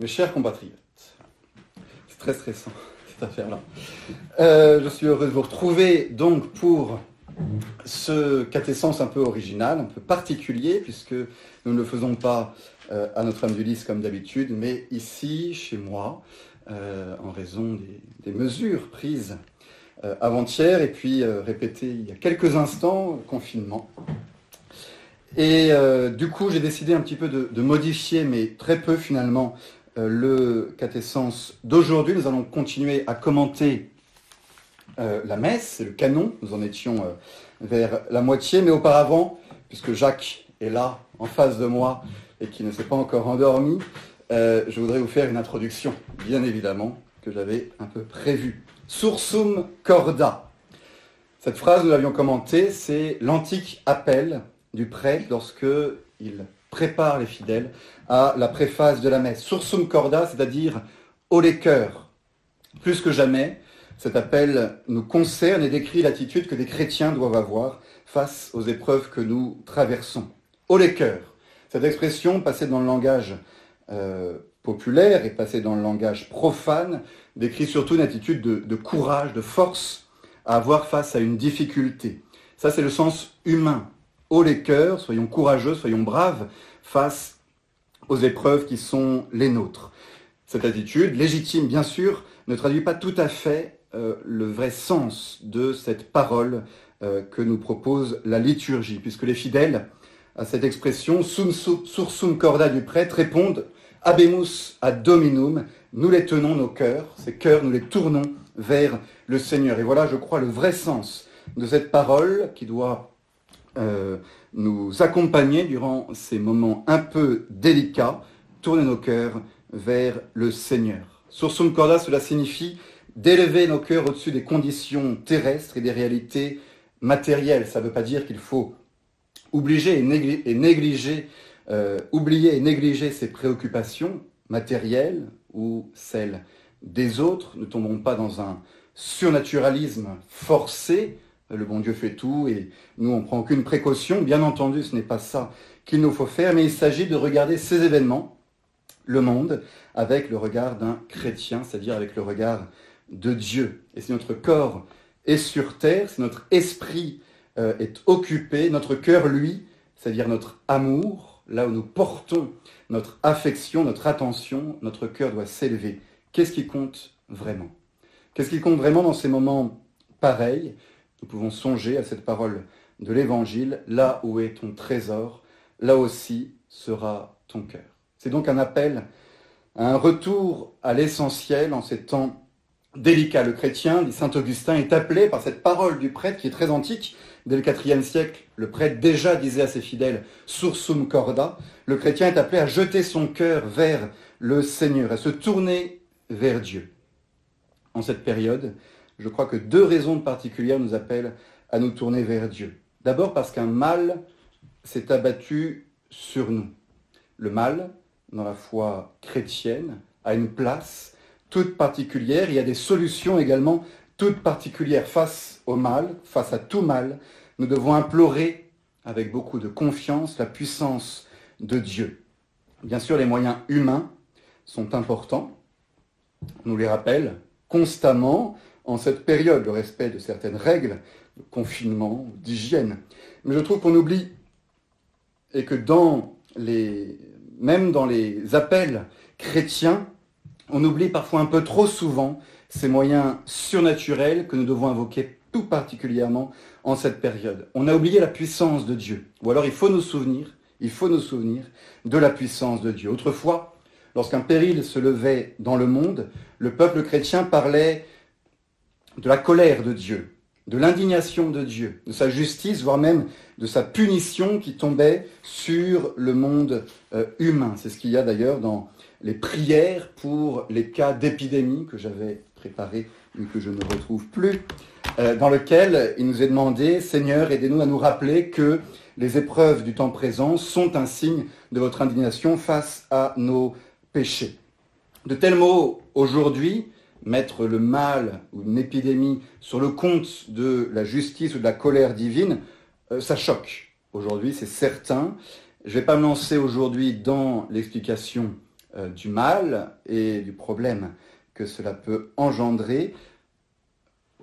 Mes chers compatriotes, c'est très stressant cette affaire-là. Euh, je suis heureux de vous retrouver donc pour ce catessence un peu original, un peu particulier, puisque nous ne le faisons pas euh, à Notre-Dame du Lys comme d'habitude, mais ici, chez moi, euh, en raison des, mesures prises avant-hier et puis répétées il y a quelques instants, confinement. Et du coup, j'ai décidé un petit peu de modifier, mais très peu finalement, euh, le catessence d'aujourd'hui. Nous allons continuer à commenter euh, la messe, le canon. Nous en étions euh, vers la moitié, mais auparavant, puisque Jacques est là, en face de moi, et qui ne s'est pas encore endormi, je voudrais vous faire une introduction, bien évidemment, que j'avais un peu prévue. Sursum corda. Cette phrase, nous l'avions commentée, c'est l'antique appel du prêtre lorsque il prépare les fidèles à la préface de la messe. Sursum corda, c'est-à-dire au les cœurs. Plus que jamais, cet appel nous concerne et décrit l'attitude que des chrétiens doivent avoir face aux épreuves que nous traversons. Au les cœurs. Cette expression, passée dans le langage euh, populaire et passée dans le langage profane, décrit surtout une attitude de, de courage, de force à avoir face à une difficulté. Ça, c'est le sens humain les cœurs, soyons courageux, soyons braves face aux épreuves qui sont les nôtres. Cette attitude, légitime bien sûr, ne traduit pas tout à fait euh, le vrai sens de cette parole euh, que nous propose la liturgie, puisque les fidèles à cette expression, sum sursum corda du prêtre, répondent Abemus ad dominum, nous les tenons nos cœurs, ces cœurs, nous les tournons vers le Seigneur. Et voilà, je crois, le vrai sens de cette parole qui doit euh, nous accompagner durant ces moments un peu délicats, tourner nos cœurs vers le Seigneur. Sursum corda, cela signifie d'élever nos cœurs au-dessus des conditions terrestres et des réalités matérielles. Ça ne veut pas dire qu'il faut et négliger, euh, oublier et négliger ses préoccupations matérielles ou celles des autres. Ne tombons pas dans un surnaturalisme forcé le bon Dieu fait tout et nous on prend aucune précaution. Bien entendu, ce n'est pas ça qu'il nous faut faire, mais il s'agit de regarder ces événements, le monde, avec le regard d'un chrétien, c'est-à-dire avec le regard de Dieu. Et si notre corps est sur terre, si notre esprit euh, est occupé, notre cœur, lui, c'est-à-dire notre amour, là où nous portons notre affection, notre attention, notre cœur doit s'élever. Qu'est-ce qui compte vraiment? Qu'est-ce qui compte vraiment dans ces moments pareils? Nous pouvons songer à cette parole de l'Évangile, là où est ton trésor, là aussi sera ton cœur. C'est donc un appel un retour à l'essentiel en ces temps délicats. Le chrétien, dit Saint Augustin, est appelé par cette parole du prêtre qui est très antique. Dès le IVe siècle, le prêtre déjà disait à ses fidèles Sursum corda. Le chrétien est appelé à jeter son cœur vers le Seigneur, à se tourner vers Dieu. En cette période, je crois que deux raisons particulières nous appellent à nous tourner vers Dieu. D'abord parce qu'un mal s'est abattu sur nous. Le mal, dans la foi chrétienne, a une place toute particulière. Il y a des solutions également toutes particulières face au mal, face à tout mal. Nous devons implorer avec beaucoup de confiance la puissance de Dieu. Bien sûr, les moyens humains sont importants. On nous les rappelle constamment en cette période, le respect de certaines règles de confinement, d'hygiène. Mais je trouve qu'on oublie, et que dans les, même dans les appels chrétiens, on oublie parfois un peu trop souvent ces moyens surnaturels que nous devons invoquer tout particulièrement en cette période. On a oublié la puissance de Dieu. Ou alors il faut nous souvenir, il faut nous souvenir de la puissance de Dieu. Autrefois, lorsqu'un péril se levait dans le monde, le peuple chrétien parlait de la colère de Dieu, de l'indignation de Dieu, de sa justice, voire même de sa punition qui tombait sur le monde euh, humain. C'est ce qu'il y a d'ailleurs dans les prières pour les cas d'épidémie que j'avais préparés mais que je ne retrouve plus, euh, dans lequel il nous est demandé, Seigneur, aidez-nous à nous rappeler que les épreuves du temps présent sont un signe de votre indignation face à nos péchés. De tels mots aujourd'hui mettre le mal ou une épidémie sur le compte de la justice ou de la colère divine, euh, ça choque. Aujourd'hui, c'est certain. Je ne vais pas me lancer aujourd'hui dans l'explication euh, du mal et du problème que cela peut engendrer.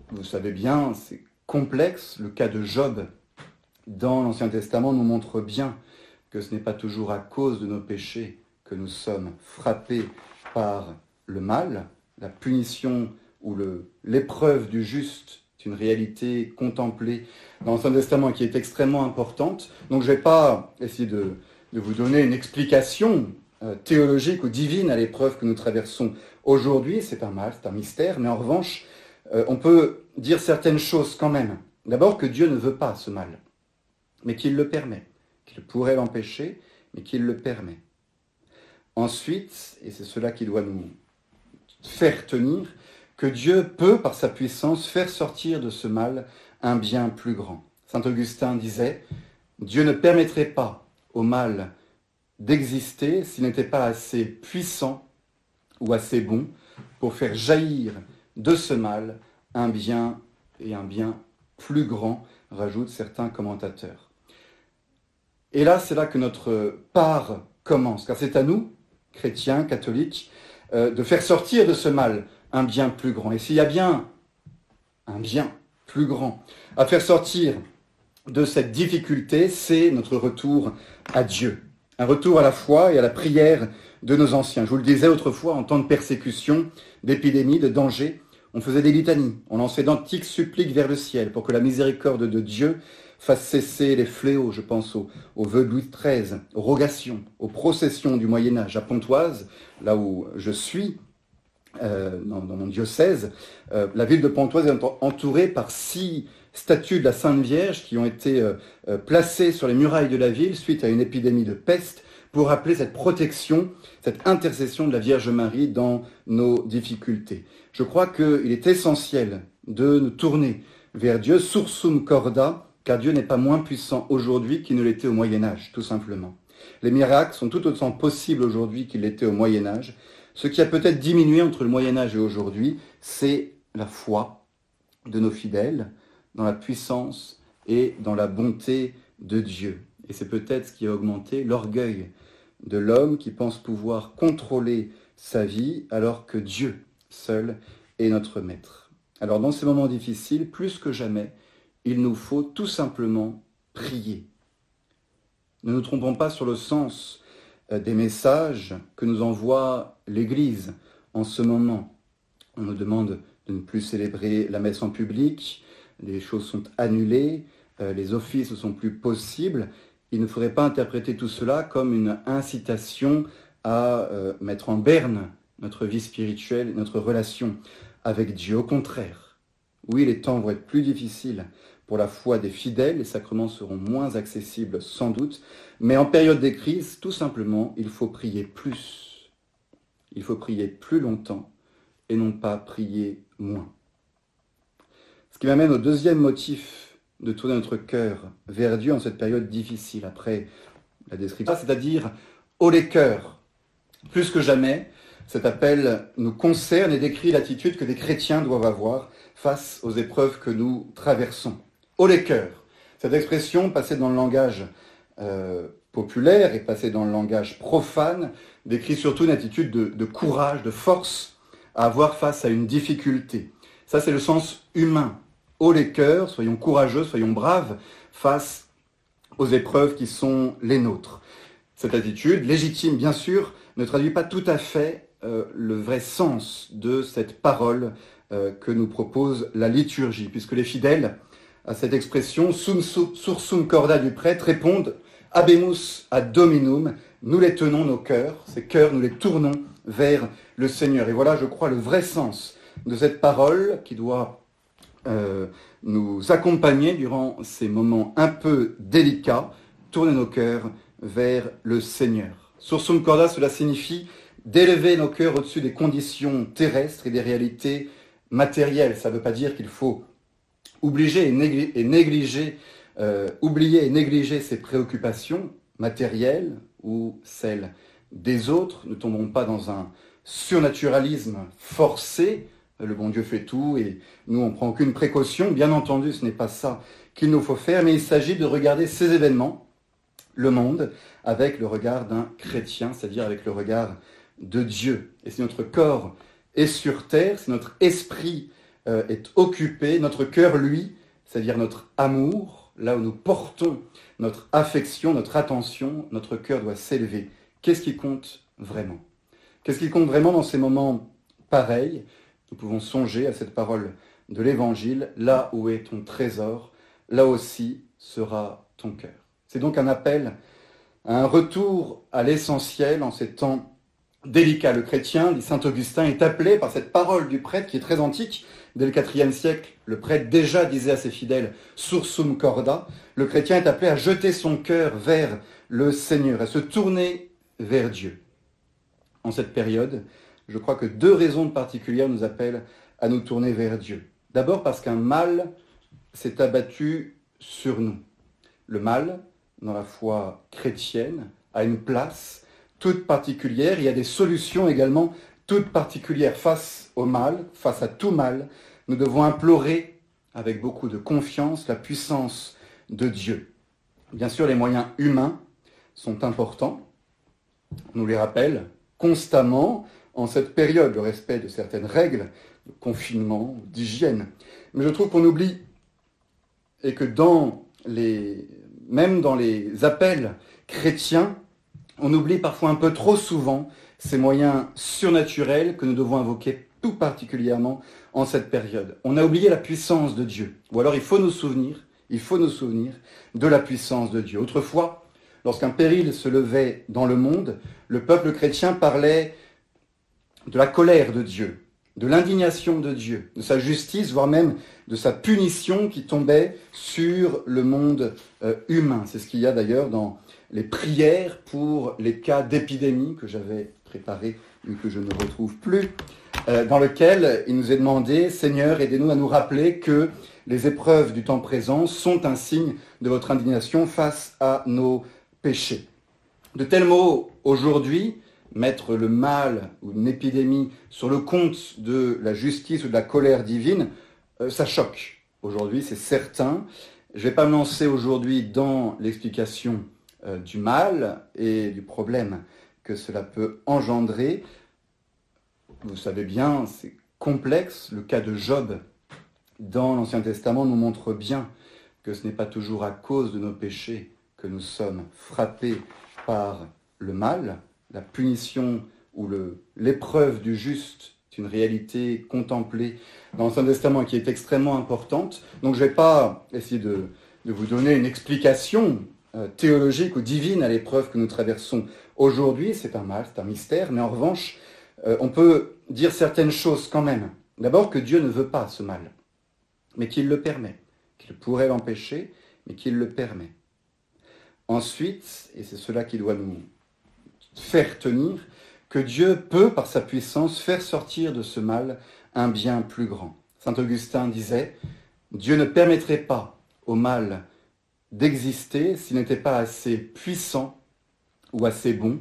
Vous savez bien, c'est complexe. Le cas de Job dans l'Ancien Testament nous montre bien que ce n'est pas toujours à cause de nos péchés que nous sommes frappés par le mal. La punition ou l'épreuve du juste est une réalité contemplée dans l'Ancien Testament qui est extrêmement importante. Donc je ne vais pas essayer de, vous donner une explication euh, théologique ou divine à l'épreuve que nous traversons aujourd'hui. C'est un mal, c'est un mystère, mais en revanche, euh, on peut dire certaines choses quand même. D'abord que Dieu ne veut pas ce mal, mais qu'il le permet, qu'il pourrait l'empêcher, mais qu'il le permet. Ensuite, et c'est cela qui doit nous faire tenir, que Dieu peut, par sa puissance, faire sortir de ce mal un bien plus grand. Saint Augustin disait, Dieu ne permettrait pas au mal d'exister s'il n'était pas assez puissant ou assez bon pour faire jaillir de ce mal un bien et un bien plus grand, rajoutent certains commentateurs. Et là, c'est là que notre part commence, car c'est à nous, chrétiens, catholiques, euh, de faire sortir de ce mal un bien plus grand. Et s'il y a bien un bien plus grand à faire sortir de cette difficulté, c'est notre retour à Dieu. Un retour à la foi et à la prière de nos anciens. Je vous le disais autrefois, en temps de persécution, d'épidémie, de danger, on faisait des litanies, on lançait d'antiques suppliques vers le ciel pour que la miséricorde de Dieu fasse cesser les fléaux, je pense aux, vœux de Louis XIII, aux rogations, aux processions du Moyen Âge. À Pontoise, là où je suis, euh, dans, mon diocèse, euh, la ville de Pontoise est entourée par six statues de la Sainte Vierge qui ont été euh, placées sur les murailles de la ville suite à une épidémie de peste pour rappeler cette protection, cette intercession de la Vierge Marie dans nos difficultés. Je crois qu'il est essentiel de nous tourner vers Dieu, sursum corda, car Dieu n'est pas moins puissant aujourd'hui qu'il ne l'était au Moyen Âge, tout simplement. Les miracles sont tout autant possibles aujourd'hui qu'ils l'étaient au Moyen Âge. Ce qui a peut-être diminué entre le Moyen Âge et aujourd'hui, c'est la foi de nos fidèles dans la puissance et dans la bonté de Dieu. Et c'est peut-être ce qui a augmenté l'orgueil de l'homme qui pense pouvoir contrôler sa vie alors que Dieu seul est notre maître. Alors dans ces moments difficiles, plus que jamais, il nous faut tout simplement prier. Ne nous trompons pas sur le sens euh, des messages que nous envoie l'Église en ce moment. On nous demande de ne plus célébrer la messe en public, les choses sont annulées, euh, les offices ne sont plus possibles. Il ne faudrait pas interpréter tout cela comme une incitation à euh, mettre en berne notre vie spirituelle, notre relation avec Dieu. Au contraire, oui, les temps vont être plus difficiles pour la foi des fidèles, les sacrements seront moins accessibles sans doute, mais en période de crise, tout simplement, il faut prier plus. Il faut prier plus longtemps et non pas prier moins. Ce qui m'amène au deuxième motif de tourner notre cœur vers Dieu en cette période difficile, après la description, c'est-à-dire au les cœurs. Plus que jamais, cet appel nous concerne et décrit l'attitude que les chrétiens doivent avoir face aux épreuves que nous traversons au les cœurs. Cette expression, passée dans le langage euh, populaire et passée dans le langage profane, décrit surtout une attitude de, courage, de force à avoir face à une difficulté. Ça, c'est le sens humain. Au les cœurs, soyons courageux, soyons braves face aux épreuves qui sont les nôtres. Cette attitude, légitime bien sûr, ne traduit pas tout à fait euh, le vrai sens de cette parole euh, que nous propose la liturgie, puisque les fidèles à cette expression, sum sursum corda du prêtre, répondent Abemus ad dominum, nous les tenons nos cœurs, ces cœurs, nous les tournons vers le Seigneur. Et voilà, je crois, le vrai sens de cette parole qui doit euh, nous accompagner durant ces moments un peu délicats, tourner nos cœurs vers le Seigneur. Sursum corda, cela signifie d'élever nos cœurs au-dessus des conditions terrestres et des réalités matérielles. Ça ne veut pas dire qu'il faut Obliger et, négliger, euh, et négliger ses préoccupations matérielles ou celles des autres. Ne tombons pas dans un surnaturalisme forcé. Le bon Dieu fait tout et nous, on prend aucune précaution. Bien entendu, ce n'est pas ça qu'il nous faut faire, mais il s'agit de regarder ces événements, le monde, avec le regard d'un chrétien, c'est-à-dire avec le regard de Dieu. Et si notre corps est sur terre, si notre esprit euh, est occupé, notre cœur, lui, c'est-à-dire notre amour, là où nous portons notre affection, notre attention, notre cœur doit s'élever. Qu'est-ce qui compte vraiment? Qu'est-ce qui compte vraiment dans ces moments pareils? Nous pouvons songer à cette parole de l'Évangile, là où est ton trésor, là aussi sera ton cœur. C'est donc un appel un retour à l'essentiel en ces temps délicats. Le chrétien, dit Saint Augustin, est appelé par cette parole du prêtre qui est très antique. Dès le IVe siècle, le prêtre déjà disait à ses fidèles Sursum corda. Le chrétien est appelé à jeter son cœur vers le Seigneur, à se tourner vers Dieu. En cette période, je crois que deux raisons particulières nous appellent à nous tourner vers Dieu. D'abord parce qu'un mal s'est abattu sur nous. Le mal, dans la foi chrétienne, a une place toute particulière. Il y a des solutions également toutes particulières face au mal, face à tout mal. Nous devons implorer avec beaucoup de confiance la puissance de Dieu. Bien sûr, les moyens humains sont importants. On nous les rappelle constamment en cette période, le respect de certaines règles de confinement, d'hygiène. Mais je trouve qu'on oublie et que dans les, même dans les appels chrétiens, on oublie parfois un peu trop souvent ces moyens surnaturels que nous devons invoquer tout particulièrement en cette période. On a oublié la puissance de Dieu. Ou alors il faut nous souvenir, il faut nous souvenir de la puissance de Dieu. Autrefois, lorsqu'un péril se levait dans le monde, le peuple chrétien parlait de la colère de Dieu, de l'indignation de Dieu, de sa justice, voire même de sa punition qui tombait sur le monde euh, humain. C'est ce qu'il y a d'ailleurs dans les prières pour les cas d'épidémie que j'avais préparé mais que je ne retrouve plus, euh, dans lequel il nous est demandé, Seigneur, aidez-nous à nous rappeler que les épreuves du temps présent sont un signe de votre indignation face à nos péchés. De tels mots aujourd'hui mettre le mal ou une épidémie sur le compte de la justice ou de la colère divine, euh, ça choque. Aujourd'hui, c'est certain. Je ne vais pas me lancer aujourd'hui dans l'explication euh, du mal et du problème que cela peut engendrer. Vous savez bien, c'est complexe. Le cas de Job dans l'Ancien Testament nous montre bien que ce n'est pas toujours à cause de nos péchés que nous sommes frappés par le mal, la punition ou l'épreuve du juste est une réalité contemplée dans l'Ancien Testament qui est extrêmement importante. Donc je ne vais pas essayer de, vous donner une explication euh, théologique ou divine à l'épreuve que nous traversons aujourd'hui. C'est un mal, c'est un mystère, mais en revanche, euh, on peut dire certaines choses quand même. D'abord que Dieu ne veut pas ce mal, mais qu'il le permet, qu'il pourrait l'empêcher, mais qu'il le permet. Ensuite, et c'est cela qui doit nous faire tenir que Dieu peut, par sa puissance, faire sortir de ce mal un bien plus grand. Saint Augustin disait, Dieu ne permettrait pas au mal d'exister s'il n'était pas assez puissant ou assez bon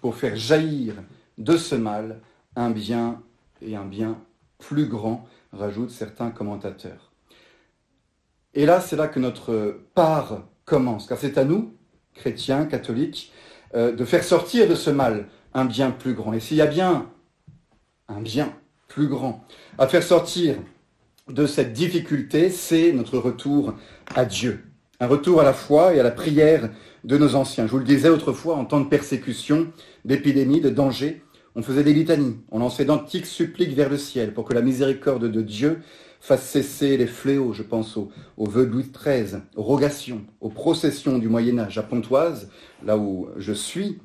pour faire jaillir de ce mal un bien et un bien plus grand, rajoutent certains commentateurs. Et là, c'est là que notre part commence, car c'est à nous, chrétiens, catholiques, euh, de faire sortir de ce mal un bien plus grand. Et s'il y a bien un bien plus grand à faire sortir de cette difficulté, c'est notre retour à Dieu. Un retour à la foi et à la prière de nos anciens. Je vous le disais autrefois, en temps de persécution, d'épidémie, de danger, on faisait des litanies, on lançait d'antiques suppliques vers le ciel pour que la miséricorde de Dieu fasse cesser les fléaux, je pense aux, vœux de Louis XIII, aux rogations, aux processions du Moyen Âge à Pontoise, là où je suis,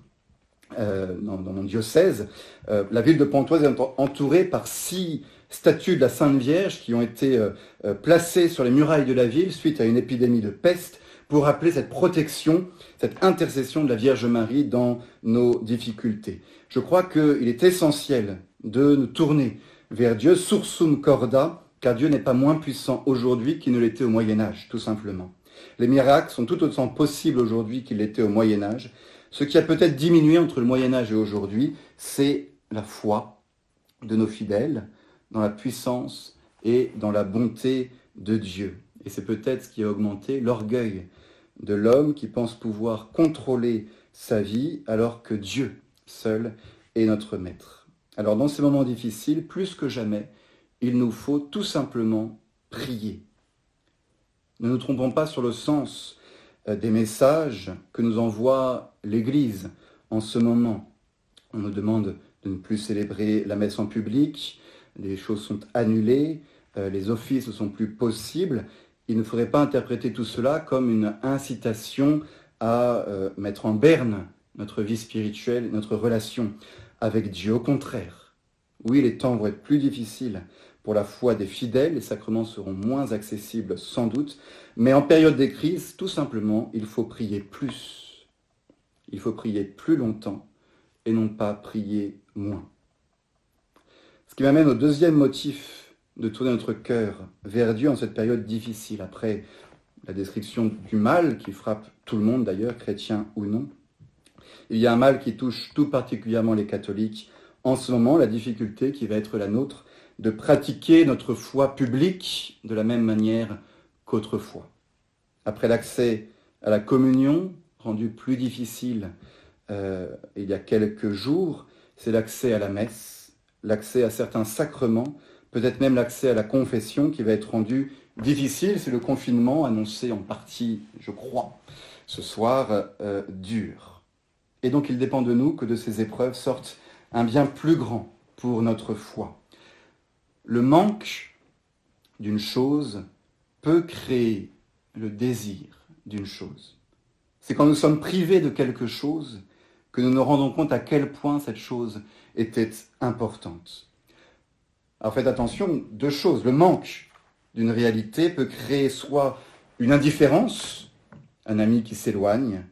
euh, dans, mon diocèse. Euh, la ville de Pontoise est entourée par six statues de la Sainte Vierge qui ont été euh, placées sur les murailles de la ville suite à une épidémie de peste pour rappeler cette protection, cette intercession de la Vierge Marie dans nos difficultés. Je crois qu'il est essentiel de nous tourner vers Dieu, sursum corda, car Dieu n'est pas moins puissant aujourd'hui qu'il ne l'était au Moyen Âge, tout simplement. Les miracles sont tout autant possibles aujourd'hui qu'ils l'étaient au Moyen Âge. Ce qui a peut-être diminué entre le Moyen Âge et aujourd'hui, c'est la foi de nos fidèles dans la puissance et dans la bonté de Dieu. Et c'est peut-être ce qui a augmenté l'orgueil de l'homme qui pense pouvoir contrôler sa vie alors que Dieu seul et notre Maître. Alors dans ces moments difficiles, plus que jamais, il nous faut tout simplement prier. Ne nous trompons pas sur le sens euh, des messages que nous envoie l'Église en ce moment. On nous demande de ne plus célébrer la messe en public, les choses sont annulées, euh, les offices ne sont plus possibles. Il ne faudrait pas interpréter tout cela comme une incitation à euh, mettre en berne notre vie spirituelle, notre relation avec Dieu. Au contraire, oui, les temps vont être plus difficiles pour la foi des fidèles, les sacrements seront moins accessibles sans doute, mais en période de crise, tout simplement, il faut prier plus. Il faut prier plus longtemps et non pas prier moins. Ce qui m'amène au deuxième motif de tourner notre cœur vers Dieu en cette période difficile, après la description du mal qui frappe tout le monde d'ailleurs, chrétien ou non. Il y a un mal qui touche tout particulièrement les catholiques en ce moment, la difficulté qui va être la nôtre de pratiquer notre foi publique de la même manière qu'autrefois. Après l'accès à la communion, rendu plus difficile euh, il y a quelques jours, c'est l'accès à la messe, l'accès à certains sacrements, peut-être même l'accès à la confession qui va être rendu difficile. C'est le confinement annoncé en partie, je crois, ce soir, euh, dur. Et donc il dépend de nous que de ces épreuves sortent un bien plus grand pour notre foi. Le manque d'une chose peut créer le désir d'une chose. C'est quand nous sommes privés de quelque chose que nous nous rendons compte à quel point cette chose était importante. Alors faites attention, deux choses. Le manque d'une réalité peut créer soit une indifférence, un ami qui s'éloigne,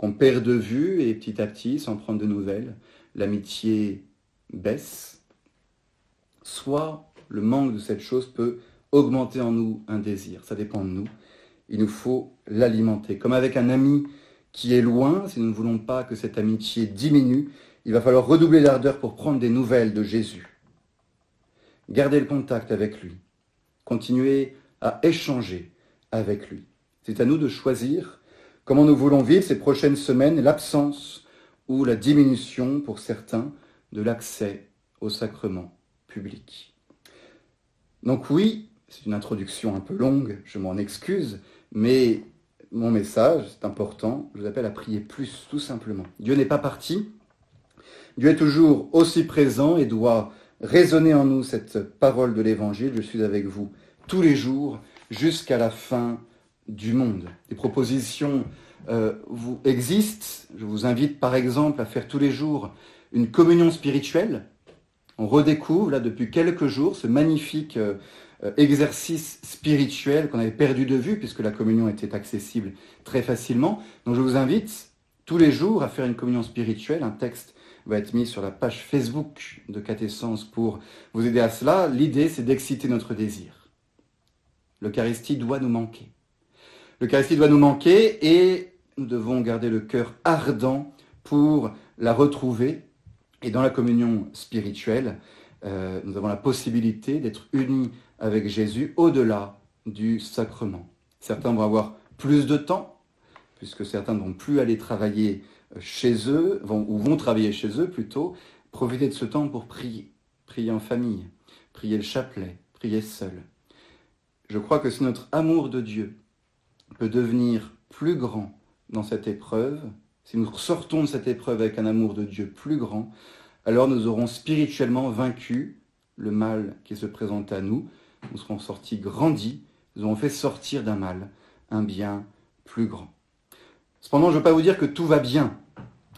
qu'on perd de vue et petit à petit, sans prendre de nouvelles, l'amitié baisse, soit le manque de cette chose peut augmenter en nous un désir. Ça dépend de nous. Il nous faut l'alimenter. Comme avec un ami qui est loin, si nous ne voulons pas que cette amitié diminue, il va falloir redoubler l'ardeur pour prendre des nouvelles de Jésus. Garder le contact avec lui. Continuer à échanger avec lui. C'est à nous de choisir comment nous voulons vivre ces prochaines semaines, l'absence ou la diminution pour certains de l'accès au sacrement public. Donc oui, c'est une introduction un peu longue, je m'en excuse, mais mon message, c'est important, je vous appelle à prier plus, tout simplement. Dieu n'est pas parti, Dieu est toujours aussi présent et doit résonner en nous cette parole de l'Évangile, je suis avec vous tous les jours jusqu'à la fin du monde. Les propositions euh, existent, je vous invite par exemple à faire tous les jours une communion spirituelle, on redécouvre là depuis quelques jours ce magnifique euh, euh, exercice spirituel qu'on avait perdu de vue puisque la communion était accessible très facilement. Donc je vous invite tous les jours à faire une communion spirituelle. Un texte va être mis sur la page Facebook de Catessence pour vous aider à cela. L'idée, c'est d'exciter notre désir. L'Eucharistie doit nous manquer. L'Eucharistie doit nous manquer et nous devons garder le cœur ardent pour la retrouver et dans la communion spirituelle, euh, nous avons la possibilité d'être unis avec Jésus au-delà du sacrement. Certains vont avoir plus de temps, puisque certains ne vont plus aller travailler chez eux, ou vont travailler chez eux plutôt, profiter de ce temps pour prier, prier en famille, prier le chapelet, prier seul. Je crois que si notre amour de Dieu peut devenir plus grand dans cette épreuve, si nous sortons de cette épreuve avec un amour de Dieu plus grand, alors nous aurons spirituellement vaincu le mal qui se présente à nous. Nous serons sortis grandis, nous aurons fait sortir d'un mal un bien plus grand. Cependant, je ne veux pas vous dire que tout va bien.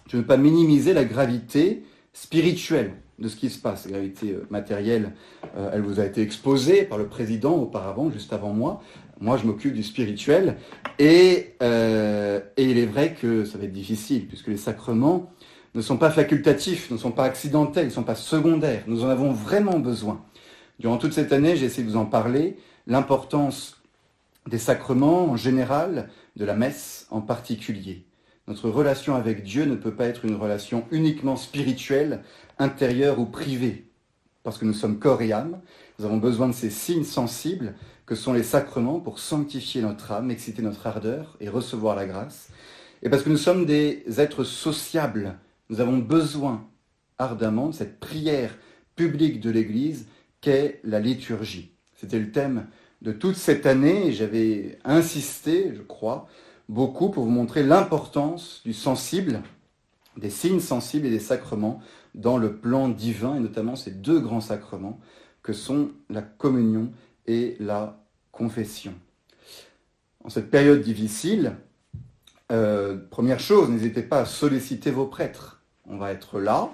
Je ne veux pas minimiser la gravité spirituelle de ce qui se passe. La gravité euh, matérielle, euh, elle vous a été exposée par le président auparavant, juste avant moi. Moi, je m'occupe du spirituel. Et, euh, et il est vrai que ça va être difficile, puisque les sacrements ne sont pas facultatifs, ne sont pas accidentels, ne sont pas secondaires. Nous en avons vraiment besoin. Durant toute cette année, j'ai essayé de vous en parler, l'importance des sacrements en général, de la messe en particulier. Notre relation avec Dieu ne peut pas être une relation uniquement spirituelle, intérieure ou privée, parce que nous sommes corps et âme. Nous avons besoin de ces signes sensibles que sont les sacrements pour sanctifier notre âme, exciter notre ardeur et recevoir la grâce. Et parce que nous sommes des êtres sociables, nous avons besoin ardemment de cette prière publique de l'Église qu'est la liturgie. C'était le thème de toute cette année et j'avais insisté, je crois, beaucoup pour vous montrer l'importance du sensible, des signes sensibles et des sacrements dans le plan divin, et notamment ces deux grands sacrements que sont la communion et la confession. En cette période difficile, euh, première chose, n'hésitez pas à solliciter vos prêtres. On va être là,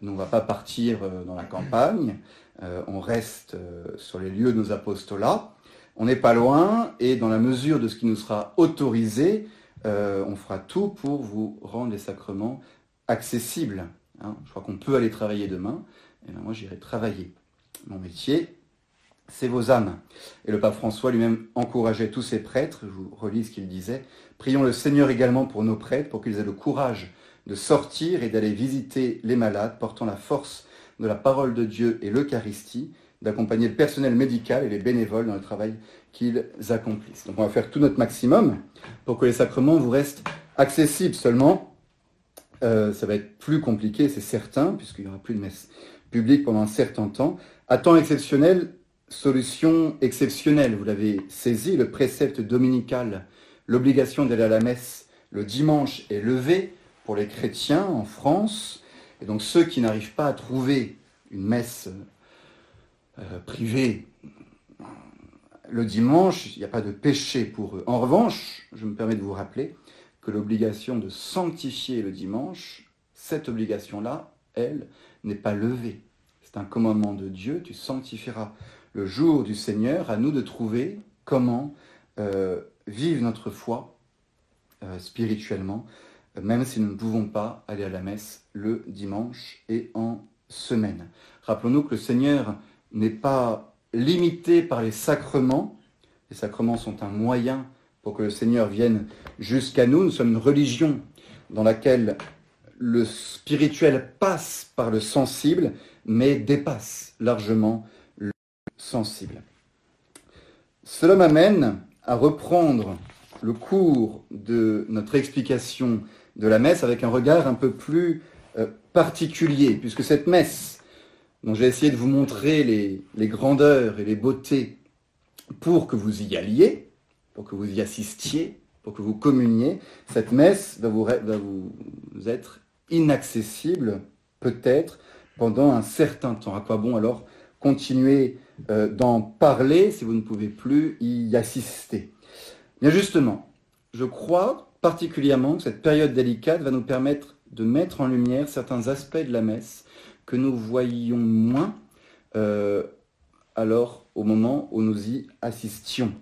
on ne va pas partir euh, dans la campagne, euh, on reste sur les lieux de nos apostolats. On n'est pas loin et dans la mesure de ce qui nous sera autorisé, on fera tout pour vous rendre les sacrements accessibles. Hein. Je crois qu'on peut aller travailler demain, et ben, moi j'irai travailler. Mon métier, c'est vos âmes. Et le pape François lui-même encourageait tous ses prêtres, je vous relis ce qu'il disait, prions le Seigneur également pour nos prêtres, pour qu'ils aient le courage de sortir et d'aller visiter les malades, portant la force de la parole de Dieu et l'Eucharistie, d'accompagner le personnel médical et les bénévoles dans le travail qu'ils accomplissent. Donc on va faire tout notre maximum pour que les sacrements vous restent accessibles seulement. Euh, ça va être plus compliqué, c'est certain, puisqu'il n'y aura plus de messe publique pendant un certain temps. À temps exceptionnel, solution exceptionnelle, vous l'avez saisi, le précepte dominical, l'obligation d'aller à la messe le dimanche est levé pour les chrétiens en France. Et donc ceux qui n'arrivent pas à trouver une messe euh, privée le dimanche, il n'y a pas de péché pour eux. En revanche, je me permets de vous rappeler que l'obligation de sanctifier le dimanche, cette obligation-là, elle, n'est pas levée. C'est un commandement de Dieu, tu sanctifieras le jour du Seigneur, à nous de trouver comment euh, vivre notre foi euh, spirituellement, même si nous ne pouvons pas aller à la messe le dimanche et en semaine. Rappelons-nous que le Seigneur n'est pas limité par les sacrements. Les sacrements sont un moyen pour que le Seigneur vienne jusqu'à nous. Nous sommes une religion dans laquelle le spirituel passe par le sensible, mais dépasse largement sensible. Cela m'amène à reprendre le cours de notre explication de la messe avec un regard un peu plus euh, particulier, puisque cette messe, dont j'ai essayé de vous montrer les, grandeurs et les beautés pour que vous y alliez, pour que vous y assistiez, pour que vous communiez, cette messe va vous être inaccessible, peut-être, pendant un certain temps. À quoi bon alors continuer euh, d'en parler si vous ne pouvez plus y assister. Bien justement, je crois particulièrement que cette période délicate va nous permettre de mettre en lumière certains aspects de la messe que nous voyions moins euh, alors au moment où nous y assistions.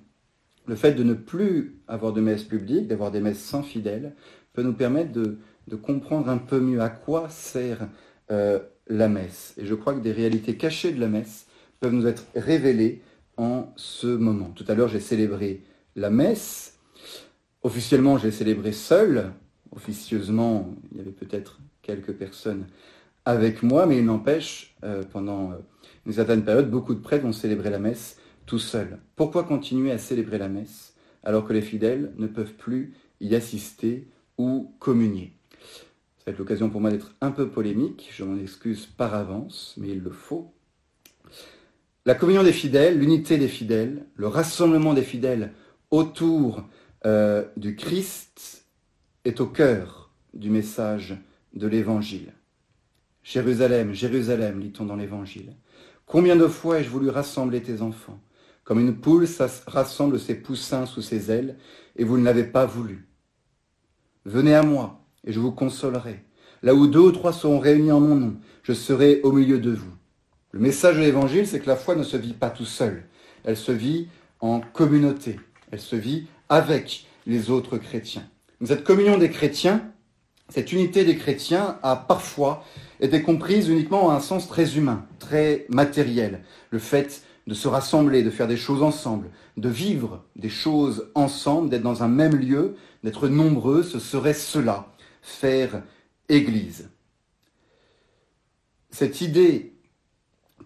Le fait de ne plus avoir de messe publique, d'avoir des messes sans fidèles, peut nous permettre de, comprendre un peu mieux à quoi sert euh, la messe. Et je crois que des réalités cachées de la messe peuvent nous être révélées en ce moment. Tout à l'heure, j'ai célébré la messe. Officiellement, j'ai célébré seul. Officieusement, il y avait peut-être quelques personnes avec moi, mais il n'empêche, euh, pendant euh, une certaine période, beaucoup de prêtres ont célébré la messe tout seuls. Pourquoi continuer à célébrer la messe alors que les fidèles ne peuvent plus y assister ou communier? Ça va être l'occasion pour moi d'être un peu polémique, je m'en excuse par avance, mais il le faut. La communion des fidèles, l'unité des fidèles, le rassemblement des fidèles autour euh, du Christ est au cœur du message de l'Évangile. Jérusalem, Jérusalem, lit-on dans l'Évangile. Combien de fois ai-je voulu rassembler tes enfants, comme une poule rassemble ses poussins sous ses ailes, et vous ne l'avez pas voulu. Venez à moi, et je vous consolerai. Là où deux ou trois seront réunis en mon nom, je serai au milieu de vous. Le message de l'Évangile, c'est que la foi ne se vit pas tout seul. Elle se vit en communauté. Elle se vit avec les autres chrétiens. cette communion des chrétiens, cette unité des chrétiens a parfois été comprise uniquement en un sens très humain, très matériel. Le fait de se rassembler, de faire des choses ensemble, de vivre des choses ensemble, d'être dans un même lieu, d'être nombreux, ce serait cela faire Église. Cette idée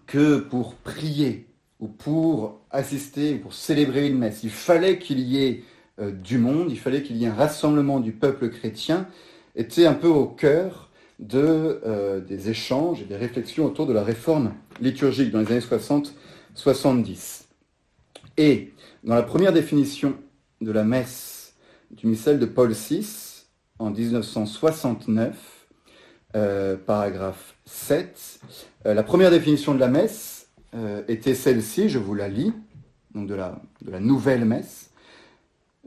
que pour prier ou pour assister ou pour célébrer une messe, il fallait qu'il y ait euh, du monde, il fallait qu'il y ait un rassemblement du peuple chrétien, était un peu au cœur de, euh, des échanges et des réflexions autour de la réforme liturgique dans les années 60-70. Et dans la première définition de la messe du missel de Paul VI, en 1969, euh, paragraphe 7, euh, la première définition de la messe était celle-ci, je vous la lis, donc de la, de la nouvelle messe.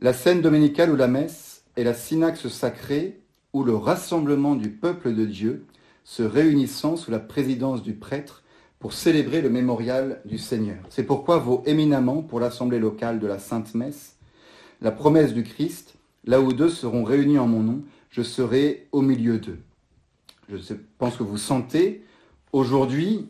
La scène dominicale ou la messe est la synaxe sacrée ou le rassemblement du peuple de Dieu se réunissant sous la présidence du prêtre pour célébrer le mémorial du Seigneur. C'est pourquoi vaut éminemment pour l'assemblée locale de la Sainte Messe la promesse du Christ, là où deux seront réunis en mon nom, je serai au milieu d'eux. Je pense que vous sentez aujourd'hui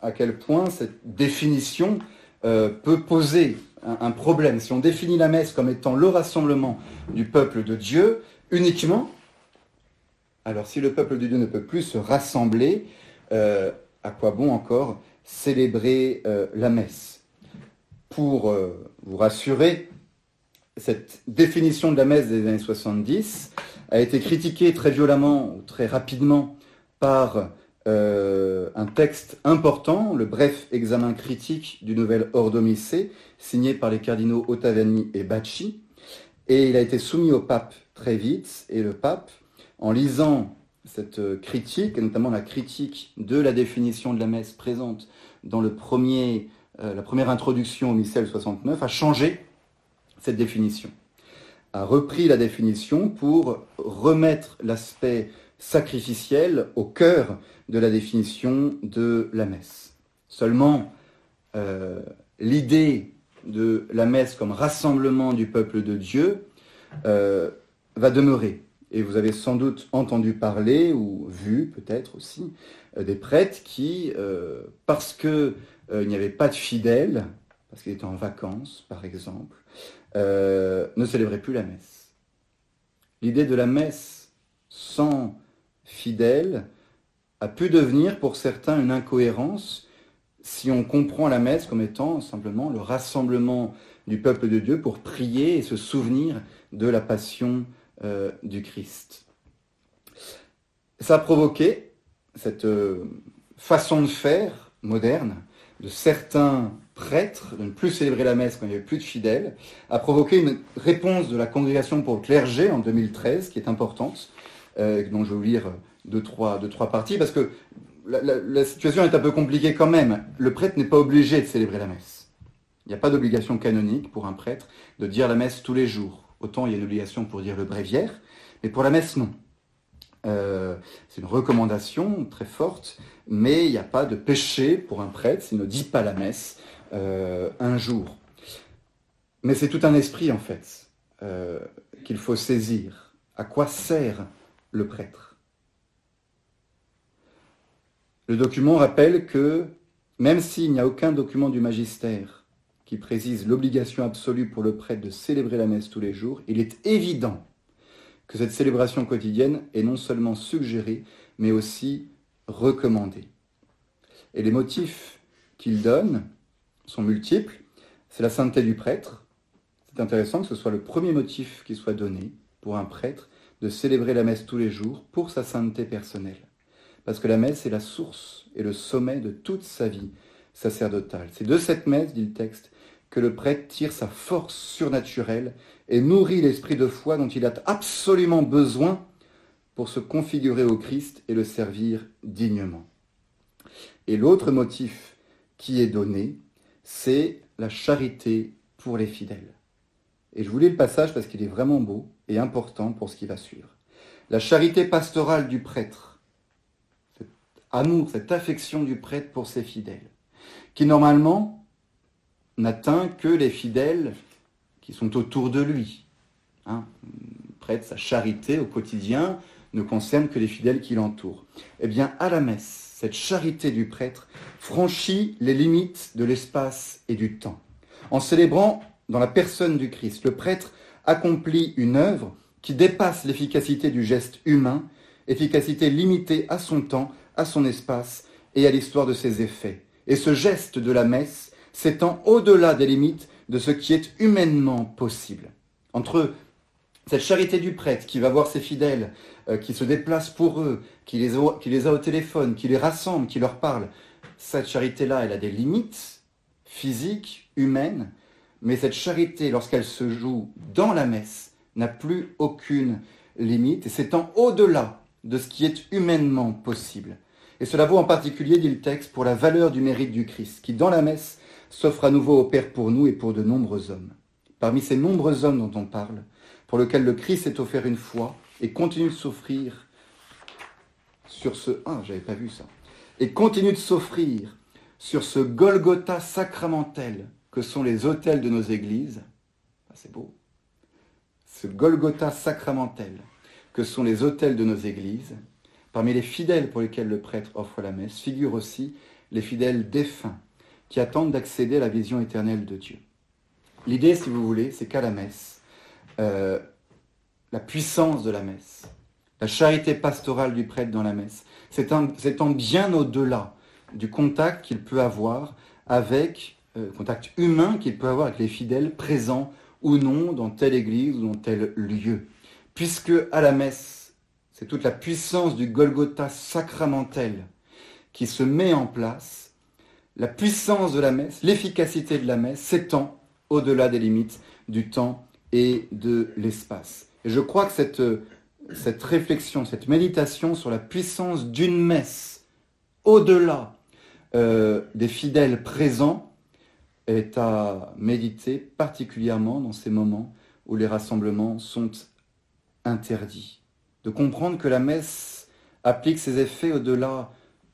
à quel point cette définition euh, peut poser un problème. Si on définit la messe comme étant le rassemblement du peuple de Dieu uniquement, alors si le peuple de Dieu ne peut plus se rassembler, euh, à quoi bon encore célébrer euh, la messe? Pour vous rassurer, cette définition de la messe des années 70 a été critiquée très violemment ou très rapidement par un texte important, le bref examen critique du nouvel Ordomicée, signé par les cardinaux Ottaviani et Bacci, et il a été soumis au pape très vite, et le pape en lisant cette euh, critique, et notamment la critique de la définition de la messe présente dans euh, la première introduction au missel 69, a changé cette définition, a repris la définition pour remettre l'aspect sacrificiel au cœur de la définition de la messe. Seulement, euh, l'idée de la messe comme rassemblement du peuple de Dieu va demeurer. Et vous avez sans doute entendu parler ou vu peut-être aussi euh, des prêtres qui, euh, parce qu'il euh, n'y avait pas de fidèles, parce qu'ils étaient en vacances par exemple, ne célébraient plus la messe. L'idée de la messe sans fidèles a pu devenir pour certains une incohérence si on comprend la messe comme étant simplement le rassemblement du peuple de Dieu pour prier et se souvenir de la passion euh, du Christ. Ça a provoqué cette euh, façon de faire moderne de certains prêtres de ne plus célébrer la messe quand il n'y avait plus de fidèles, a provoqué une réponse de la congrégation pour le clergé en 2013 qui est importante, euh, dont je vais vous lire deux trois, parties, parce que la, la, situation est un peu compliquée quand même. Le prêtre n'est pas obligé de célébrer la messe. Il n'y a pas d'obligation canonique pour un prêtre de dire la messe tous les jours. Autant il y a une obligation pour dire le bréviaire, mais pour la messe, non. Euh, c'est une recommandation très forte, mais il n'y a pas de péché pour un prêtre s'il ne dit pas la messe euh, un jour. Mais c'est tout un esprit, en fait, euh, qu'il faut saisir. À quoi sert le prêtre? Le document rappelle que même s'il n'y a aucun document du magistère qui précise l'obligation absolue pour le prêtre de célébrer la messe tous les jours, il est évident que cette célébration quotidienne est non seulement suggérée, mais aussi recommandée. Et les motifs qu'il donne sont multiples. C'est la sainteté du prêtre. C'est intéressant que ce soit le premier motif qui soit donné pour un prêtre de célébrer la messe tous les jours pour sa sainteté personnelle. Parce que la messe est la source et le sommet de toute sa vie sacerdotale. C'est de cette messe, dit le texte, que le prêtre tire sa force surnaturelle et nourrit l'esprit de foi dont il a absolument besoin pour se configurer au Christ et le servir dignement. Et l'autre motif qui est donné, c'est la charité pour les fidèles. Et je voulais le passage parce qu'il est vraiment beau et important pour ce qui va suivre. La charité pastorale du prêtre, cet amour, cette affection du prêtre pour ses fidèles, qui normalement n'atteint que les fidèles qui sont autour de lui. Hein, prêtre, sa charité au quotidien ne concerne que les fidèles qui l'entourent. Eh bien, à la messe, cette charité du prêtre franchit les limites de l'espace et du temps. En célébrant dans la personne du Christ, le prêtre accomplit une œuvre qui dépasse l'efficacité du geste humain, efficacité limitée à son temps, à son espace et à l'histoire de ses effets. Et ce geste de la messe s'étend au-delà des limites de ce qui est humainement possible. Entre Cette charité du prêtre qui va voir ses fidèles, euh, qui se déplace pour eux, qui les, a, qui les a au téléphone, qui les rassemble, qui leur parle, cette charité-là, elle a des limites physiques, humaines, mais cette charité, lorsqu'elle se joue dans la messe, n'a plus aucune limite et s'étend au-delà de ce qui est humainement possible. Et cela vaut en particulier, dit le texte, pour la valeur du mérite du Christ, qui dans la messe s'offre à nouveau au Père pour nous et pour de nombreux hommes. Parmi ces nombreux hommes dont on parle, pour lesquels le Christ est offert une fois et continue de s'offrir sur ce... Ah, j'avais pas vu ça. Et continue de s'offrir sur ce Golgotha sacramentel que sont les autels de nos églises. Ah, c'est beau. Ce Golgotha sacramentel que sont les autels de nos églises. Parmi les fidèles pour lesquels le prêtre offre la messe figurent aussi les fidèles défunts qui attendent d'accéder à la vision éternelle de Dieu. L'idée, si vous voulez, c'est qu'à la messe, euh, la puissance de la messe, la charité pastorale du prêtre dans la messe, en bien au-delà du contact qu'il peut avoir avec, euh, contact humain qu'il peut avoir avec les fidèles présents ou non dans telle église ou dans tel lieu. Puisque à la messe, c'est toute la puissance du Golgotha sacramentel qui se met en place, la puissance de la messe, l'efficacité de la messe s'étend au-delà des limites du temps et de l'espace. Je crois que cette, cette réflexion, cette méditation sur la puissance d'une messe au-delà euh, des fidèles présents est à méditer particulièrement dans ces moments où les rassemblements sont interdits. De comprendre que la messe applique ses effets au-delà,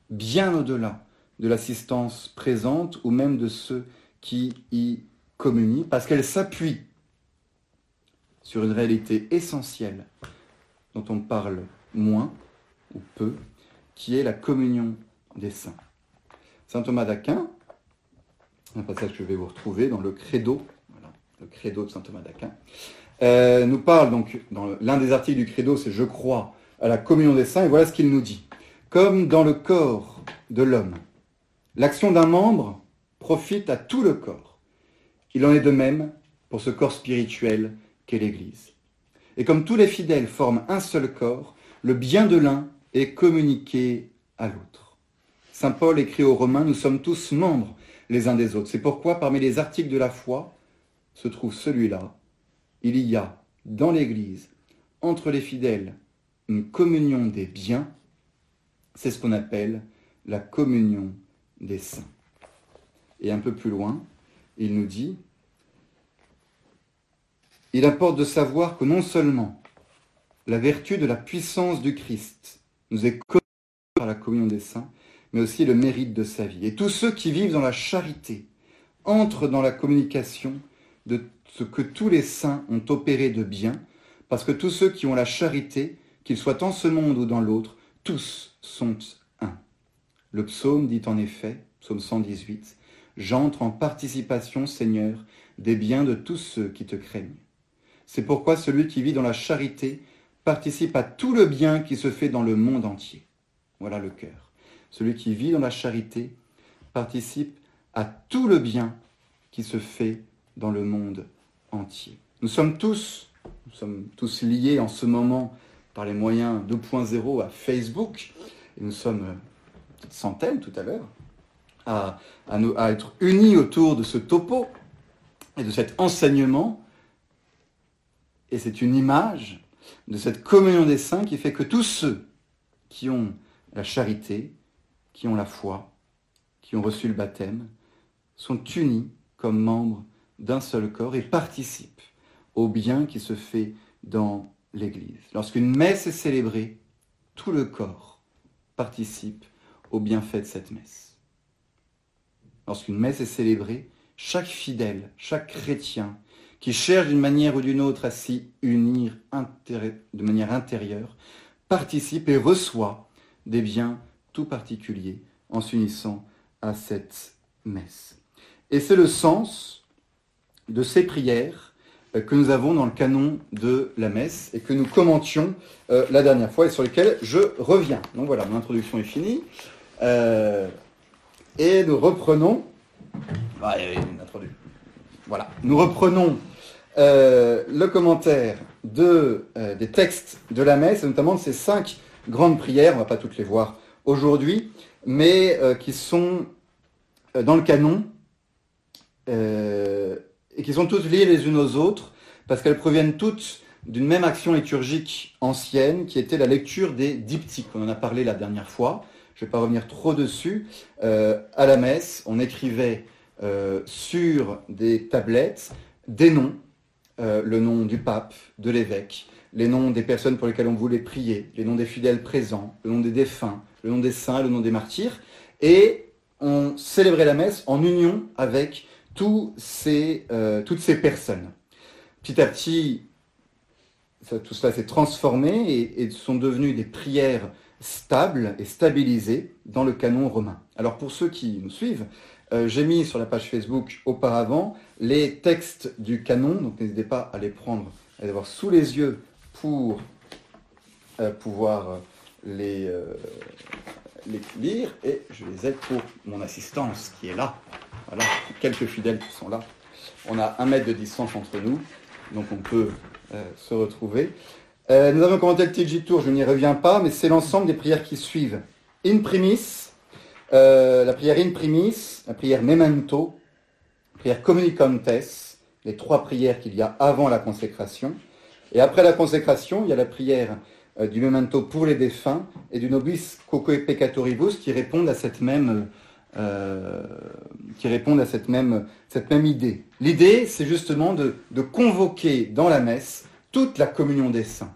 bien au-delà de l'assistance présente ou même de ceux qui y communient, parce qu'elle s'appuie sur une réalité essentielle dont on parle moins ou peu, qui est la communion des saints. Saint Thomas d'Aquin, un passage que je vais vous retrouver dans le credo, le credo de Saint Thomas d'Aquin, euh, nous parle donc, dans l'un des articles du credo, c'est Je crois à la communion des saints, et voilà ce qu'il nous dit. Comme dans le corps de l'homme, l'action d'un membre profite à tout le corps. Il en est de même pour ce corps spirituel l'Église. Et comme tous les fidèles forment un seul corps, le bien de l'un est communiqué à l'autre. Saint Paul écrit aux Romains, nous sommes tous membres les uns des autres. C'est pourquoi parmi les articles de la foi se trouve celui-là. Il y a dans l'Église, entre les fidèles, une communion des biens. C'est ce qu'on appelle la communion des saints. Et un peu plus loin, il nous dit, il importe de savoir que non seulement la vertu de la puissance du Christ nous est connue par la communion des saints, mais aussi le mérite de sa vie. Et tous ceux qui vivent dans la charité entrent dans la communication de ce que tous les saints ont opéré de bien, parce que tous ceux qui ont la charité, qu'ils soient en ce monde ou dans l'autre, tous sont un. Le psaume dit en effet, psaume 118, J'entre en participation, Seigneur, des biens de tous ceux qui te craignent. C'est pourquoi celui qui vit dans la charité participe à tout le bien qui se fait dans le monde entier. Voilà le cœur. Celui qui vit dans la charité participe à tout le bien qui se fait dans le monde entier. Nous sommes tous, nous sommes tous liés en ce moment par les moyens 2.0 à Facebook, et nous sommes euh, centaines tout à l'heure, à, à être unis autour de ce topo et de cet enseignement et c'est une image de cette communion des saints qui fait que tous ceux qui ont la charité, qui ont la foi, qui ont reçu le baptême, sont unis comme membres d'un seul corps et participent au bien qui se fait dans l'Église. Lorsqu'une messe est célébrée, tout le corps participe au bienfait de cette messe. Lorsqu'une messe est célébrée, chaque fidèle, chaque chrétien qui cherche d'une manière ou d'une autre à s'y unir de manière intérieure, participe et reçoit des biens tout particuliers en s'unissant à cette messe. Et c'est le sens de ces prières euh, que nous avons dans le canon de la messe et que nous commentions euh, la dernière fois et sur lesquelles je reviens. Donc voilà, mon introduction est finie. Euh, et nous reprenons. Ah, voilà, nous reprenons le commentaire de, des textes de la messe, notamment de ces cinq grandes prières, on ne va pas toutes les voir aujourd'hui, mais qui sont dans le canon et qui sont toutes liées les unes aux autres parce qu'elles proviennent toutes d'une même action liturgique ancienne qui était la lecture des diptyques. On en a parlé la dernière fois. Je ne vais pas revenir trop dessus. Euh, à la messe, on écrivait euh, sur des tablettes des noms, euh, le nom du pape, de l'évêque, les noms des personnes pour lesquelles on voulait prier, les noms des fidèles présents, le nom des défunts, le nom des saints, le nom des martyrs. Et on célébrait la messe en union avec ces, toutes ces personnes. Petit à petit, tout cela s'est transformé et, sont devenus des prières stables et stabilisées dans le canon romain. Alors pour ceux qui nous suivent, euh, j'ai mis sur la page Facebook auparavant les textes du canon, donc n'hésitez pas à les prendre, à les avoir sous les yeux pour euh, pouvoir euh, les, les lire. Et je les ai pour mon assistance qui est là. Voilà, quelques fidèles qui sont là. On a un mètre de distance entre nous, donc on peut se retrouver. Nous avons commenté le TG Tour, je n'y reviens pas, mais c'est l'ensemble des prières qui suivent. In primis, euh, la prière in primis, la prière memento, la prière communicantes, les trois prières qu'il y a avant la consécration. Et après la consécration, il y a la prière du memento pour les défunts et du nobis coco et peccatoribus qui répondent à cette même, qui répondent à cette même, cette même idée. L'idée, c'est justement de, convoquer dans la messe toute la communion des saints.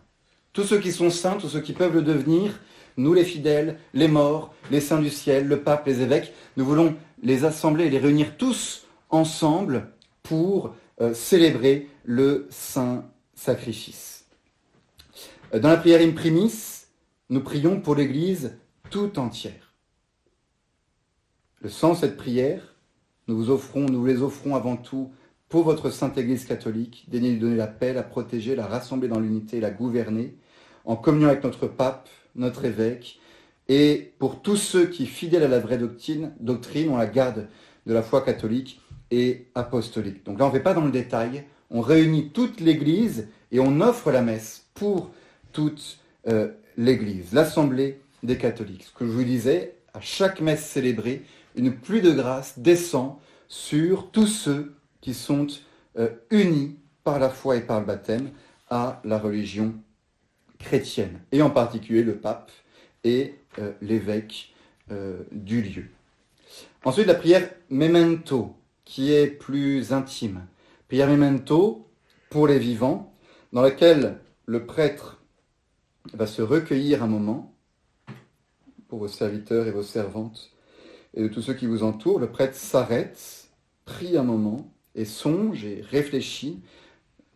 Tous ceux qui sont saints, tous ceux qui peuvent le devenir, nous les fidèles, les morts, les saints du ciel, le pape, les évêques, nous voulons les assembler et les réunir tous ensemble pour euh, célébrer le saint sacrifice. Euh, dans la prière imprimis, nous prions pour l'Église tout entière. Le sens de cette prière, nous vous offrons, nous les offrons avant tout pour votre Sainte Église catholique, daignez lui donner la paix, la protéger, la rassembler dans l'unité, la gouverner, en communion avec notre pape, notre évêque, et pour tous ceux qui, fidèles à la vraie doctrine, doctrine la garde de la foi catholique et apostolique. Donc là, on ne fait pas dans le détail, on réunit toute l'Église et on offre la messe pour toute euh, l'Église, l'Assemblée des catholiques. Ce que je vous disais, à chaque messe célébrée, une pluie de grâce descend sur tous ceux qui sont euh, unis par la foi et par le baptême à la religion chrétienne, et en particulier le pape et euh, l'évêque euh, du lieu. Ensuite, la prière memento, qui est plus intime. Prière memento pour les vivants, dans laquelle le prêtre va se recueillir un moment pour vos serviteurs et vos servantes et de tous ceux qui vous entourent, le prêtre s'arrête, prie un moment et songe et réfléchit,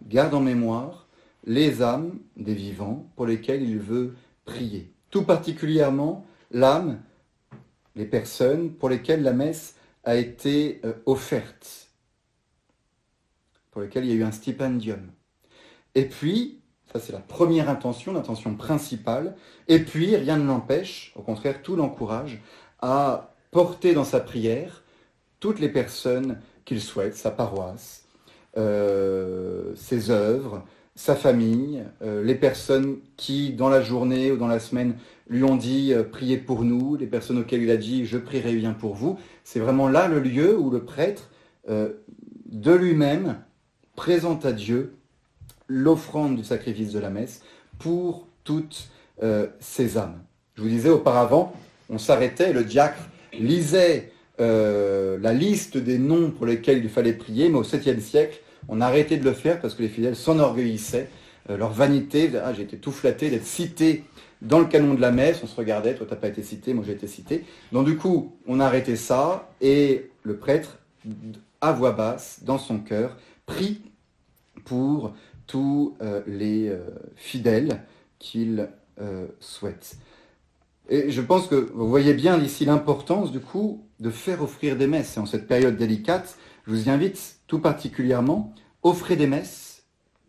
garde en mémoire les âmes des vivants pour lesquels il veut prier. Tout particulièrement l'âme, les personnes pour lesquelles la messe a été euh, offerte, pour lesquelles il y a eu un stipendium. Et puis, ça c'est la première intention, l'intention principale, et puis rien ne l'empêche, au contraire tout l'encourage à porter dans sa prière toutes les personnes qu'il souhaite, sa paroisse, euh, ses œuvres, sa famille, euh, les personnes qui, dans la journée ou dans la semaine, lui ont dit euh, priez pour nous, les personnes auxquelles il a dit je prierai bien pour vous. C'est vraiment là le lieu où le prêtre, de lui-même, présente à Dieu l'offrande du sacrifice de la messe pour toutes ces âmes. Je vous disais auparavant, on s'arrêtait, le diacre lisait euh, la liste des noms pour lesquels il fallait prier, mais au 7e siècle, on a arrêté de le faire parce que les fidèles s'enorgueillissaient, euh, leur vanité, ah, j'ai été tout flatté d'être cité dans le canon de la messe, on se regardait, toi t'as pas été cité, moi j'ai été cité. Donc du coup, on a arrêté ça et le prêtre, à voix basse, dans son cœur, prie pour tous euh, les fidèles qu'il souhaite. Et je pense que vous voyez bien ici l'importance du coup de faire offrir des messes. Et en cette période délicate, je vous y invite tout particulièrement, offrez des messes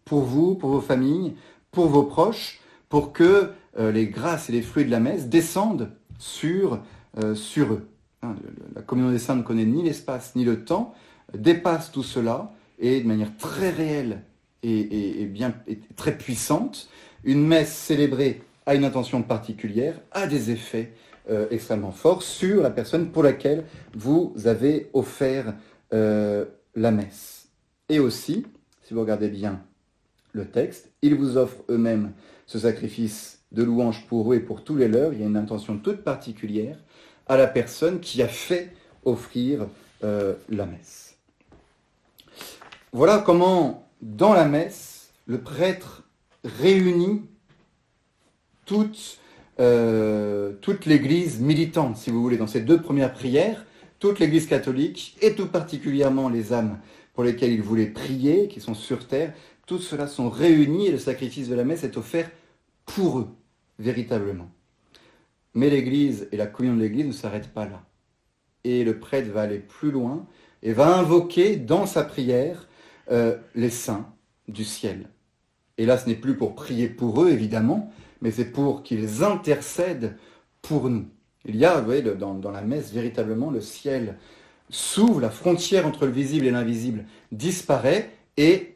pour vous, pour vos familles, pour vos proches, pour que euh, les grâces et les fruits de la messe descendent sur, euh, sur eux. Hein, la communion des saints ne connaît ni l'espace ni le temps, dépasse tout cela et de manière très réelle est, bien, très puissante. Une messe célébrée à une intention particulière a des effets euh, extrêmement forts sur la personne pour laquelle vous avez offert la messe. Et aussi, si vous regardez bien le texte, ils vous offrent eux-mêmes ce sacrifice de louange pour eux et pour tous les leurs. Il y a une intention toute particulière à la personne qui a fait offrir euh, la messe. Voilà comment, dans la messe, le prêtre réunit toute, euh, toute l'Église militante, si vous voulez, dans ces deux premières prières, toute l'Église catholique, et tout particulièrement les âmes pour lesquelles il voulait prier, qui sont sur terre, tout cela sont réunis et le sacrifice de la messe est offert pour eux, véritablement. Mais l'Église et la communion de l'Église ne s'arrêtent pas là. Et le prêtre va aller plus loin et va invoquer dans sa prière euh, les saints du ciel. Et là, ce n'est plus pour prier pour eux, évidemment, mais c'est pour qu'ils intercèdent pour nous. Il y a, vous voyez, dans, la messe, véritablement, le ciel s'ouvre, la frontière entre le visible et l'invisible disparaît, et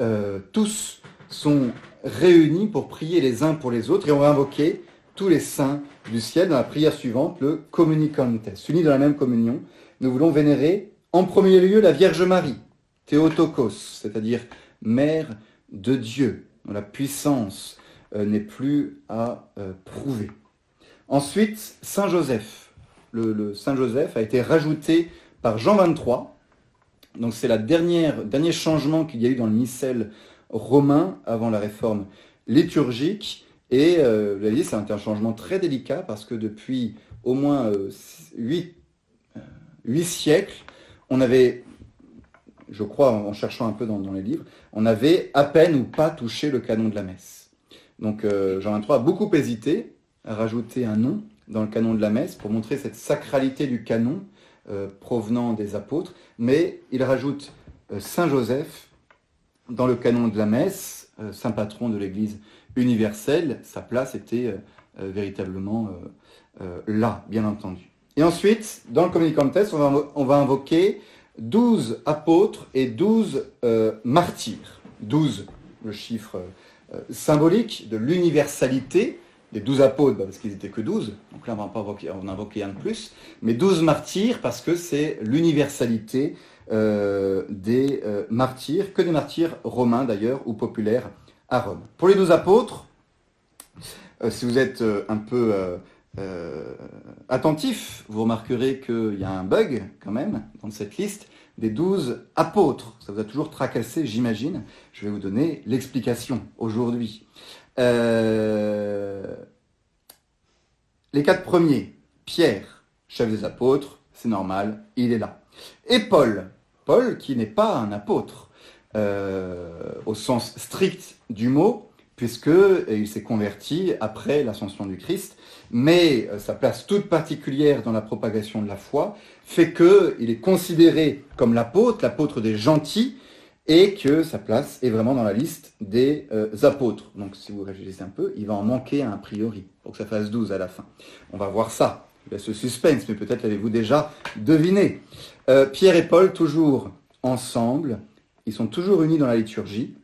euh, tous sont réunis pour prier les uns pour les autres, et on va invoquer tous les saints du ciel dans la prière suivante, le communicantes. Unis dans la même communion, nous voulons vénérer en premier lieu la Vierge Marie, Théotokos, c'est-à-dire Mère de Dieu, dont la puissance euh, n'est plus à euh, prouver. Ensuite, Saint Joseph. Le, Saint Joseph a été rajouté par Jean 23. Donc c'est dernière dernier changement qu'il y a eu dans le missel romain avant la réforme liturgique. Et euh, vous l'avez c'est un changement très délicat parce que depuis au moins euh, huit, siècles, on avait, je crois en cherchant un peu dans, les livres, on avait à peine ou pas touché le canon de la messe. Donc euh, Jean 23 a beaucoup hésité rajouter un nom dans le canon de la messe pour montrer cette sacralité du canon euh, provenant des apôtres, mais il rajoute euh, Saint Joseph dans le canon de la messe, saint patron de l'Église universelle, sa place était véritablement là, bien entendu. Et ensuite, dans le communicant on on va invoquer 12 apôtres et 12 martyrs. 12, le chiffre euh, symbolique de l'universalité des douze apôtres, bah, parce qu'ils n'étaient que douze, donc là on va pas invoquer, un de plus, mais douze martyrs parce que c'est l'universalité euh, des euh, martyrs, que des martyrs romains d'ailleurs, ou populaires à Rome. Pour les douze apôtres, si vous êtes un peu attentif, vous remarquerez qu'il y a un bug quand même dans cette liste, des douze apôtres. Ça vous a toujours tracassé, j'imagine. Je vais vous donner l'explication aujourd'hui. Euh, les quatre premiers, Pierre, chef des apôtres, c'est normal, il est là. Et Paul, Paul qui n'est pas un apôtre euh, au sens strict du mot, puisqu'il s'est converti après l'ascension du Christ, mais euh, sa place toute particulière dans la propagation de la foi fait qu'il est considéré comme l'apôtre, l'apôtre des gentils, et que sa place est vraiment dans la liste des euh, apôtres. Donc si vous réfléchissez un peu, il va en manquer un priori, pour que ça fasse 12 à la fin. On va voir ça. Il y a ce suspense, mais peut-être l'avez-vous déjà deviné. Euh, Pierre et Paul, toujours ensemble, ils sont toujours unis dans la liturgie,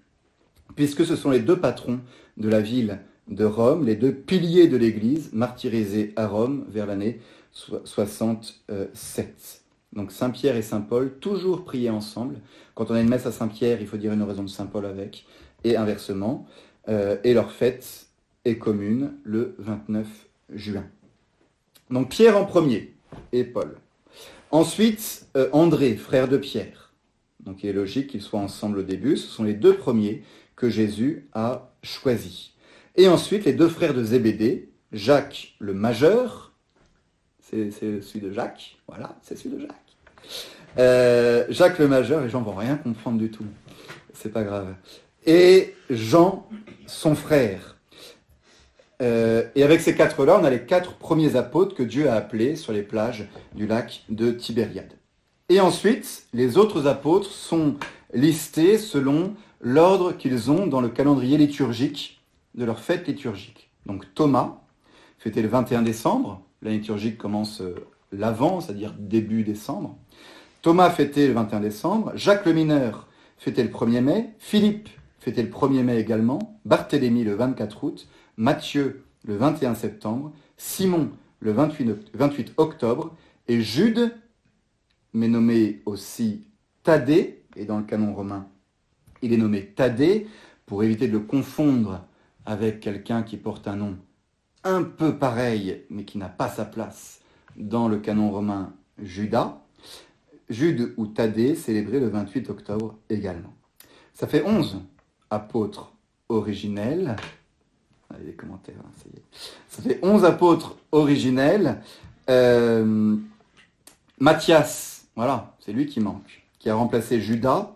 puisque ce sont les deux patrons de la ville de Rome, les deux piliers de l'Église, martyrisés à Rome vers l'année 67. Donc Saint Pierre et Saint Paul, toujours priés ensemble. Quand on a une messe à Saint Pierre, il faut dire une oraison de Saint Paul avec, et inversement. Euh, et leur fête est commune le 29 juin. Donc Pierre en premier et Paul. Ensuite, euh, André, frère de Pierre. Donc il est logique qu'ils soient ensemble au début. Ce sont les deux premiers que Jésus a choisi. Et ensuite, les deux frères de Zébédée, Jacques le majeur, c'est celui de Jacques, voilà, c'est celui de Jacques. Euh, Jacques le majeur, les gens vont rien comprendre du tout, c'est pas grave. Et Jean, son frère. Euh, et avec ces quatre-là, on a les quatre premiers apôtres que Dieu a appelés sur les plages du lac de Tibériade. Et ensuite, les autres apôtres sont listés selon l'ordre qu'ils ont dans le calendrier liturgique de leur fête liturgique. Donc Thomas, fêté le 21 décembre, la liturgique commence euh, l'avant, c'est-à-dire début décembre. Thomas fêté le 21 décembre, Jacques le mineur fêtait le 1er mai, Philippe fêtait le 1er mai également, Barthélemy le 24 août, Matthieu le 21 septembre, Simon le 28, octobre, et Jude, mais nommé aussi Thaddée, et dans le canon romain, il est nommé Thaddée, pour éviter de le confondre avec quelqu'un qui porte un nom un peu pareil, mais qui n'a pas sa place dans le canon romain Judas. Jude ou Thaddée, célébré le 28 octobre également. Ça fait 11 apôtres originels. Allez, les commentaires, hein, ça y est. Ça fait 11 apôtres originels. Euh, Matthias, voilà, c'est lui qui manque, qui a remplacé Judas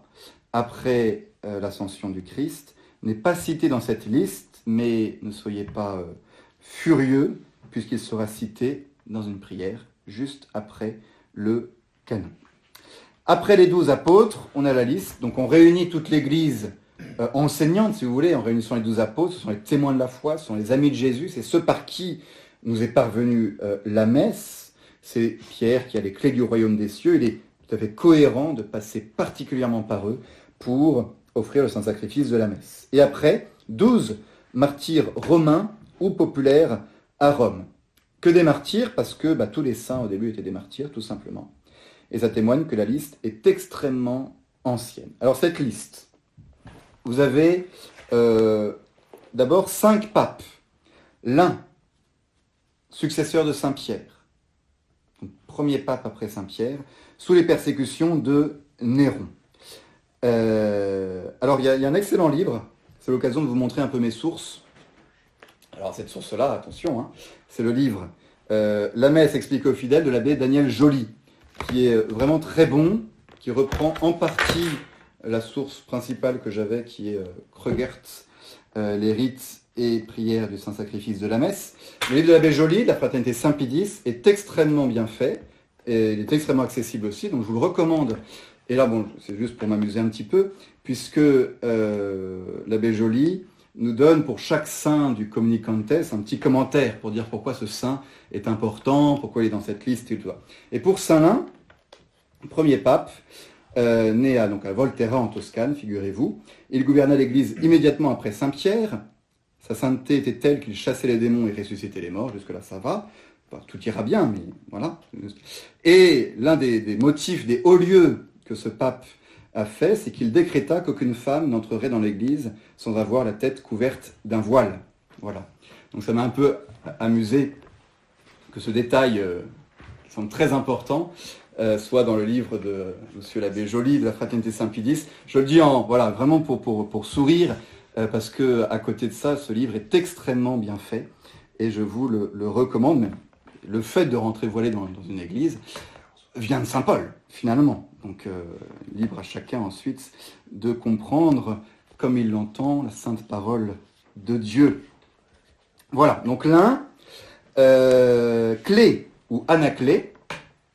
après euh, l'ascension du Christ, n'est pas cité dans cette liste, mais ne soyez pas euh, furieux, puisqu'il sera cité dans une prière juste après le canon. Après les douze apôtres, on a la liste, donc on réunit toute l'Église euh, enseignante, si vous voulez, en réunissant les douze apôtres, ce sont les témoins de la foi, ce sont les amis de Jésus, c'est ceux par qui nous est parvenue la messe. C'est Pierre qui a les clés du royaume des cieux, il est tout à fait cohérent de passer particulièrement par eux pour offrir le saint sacrifice de la messe. Et après, douze martyrs romains ou populaires à Rome. Que des martyrs, parce que bah, tous les saints au début étaient des martyrs, tout simplement. Et ça témoigne que la liste est extrêmement ancienne. Alors cette liste, vous avez euh, d'abord cinq papes. L'un, successeur de Saint Pierre, premier pape après Saint Pierre, sous les persécutions de Néron. Euh, alors, il y, a un excellent livre. C'est l'occasion de vous montrer un peu mes sources. Alors, cette source-là, attention, hein, c'est le livre euh, La messe expliquée aux fidèles de l'abbé Daniel Joly, qui est vraiment très bon, qui reprend en partie la source principale que j'avais, qui est euh, euh les rites et prières du Saint-Sacrifice de la messe. Le livre de l'abbé Joly, la fraternité Saint-Pédis, est extrêmement bien fait, et il est extrêmement accessible aussi, donc je vous le recommande et là, bon, c'est juste pour m'amuser un petit peu, puisque euh, l'abbé Joly nous donne pour chaque saint du Communicantes un petit commentaire pour dire pourquoi ce saint est important, pourquoi il est dans cette liste et tout. Et pour Saint Lin, premier pape, euh, né à, Volterra en Toscane, figurez-vous, il gouverna l'Église immédiatement après Saint Pierre. Sa sainteté était telle qu'il chassait les démons et ressuscitait les morts, jusque-là ça va. tout ira bien, mais voilà. Et l'un des motifs des hauts lieux que ce pape a fait, c'est qu'il décréta qu'aucune femme n'entrerait dans l'église sans avoir la tête couverte d'un voile. Voilà. Donc ça m'a un peu amusé que ce détail, euh, qui semble très important, euh, soit dans le livre de Monsieur l'abbé Joly de la Fraternité Saint-Pédis. Je le dis en voilà vraiment pour sourire, euh, parce que à côté de ça, ce livre est extrêmement bien fait et je vous le, recommande. Même le fait de rentrer voilé dans une église vient de Saint Paul, finalement. Donc euh, libre à chacun ensuite de comprendre comme il l'entend la sainte parole de Dieu. Voilà, donc l'un, euh, Clé ou Anaclé,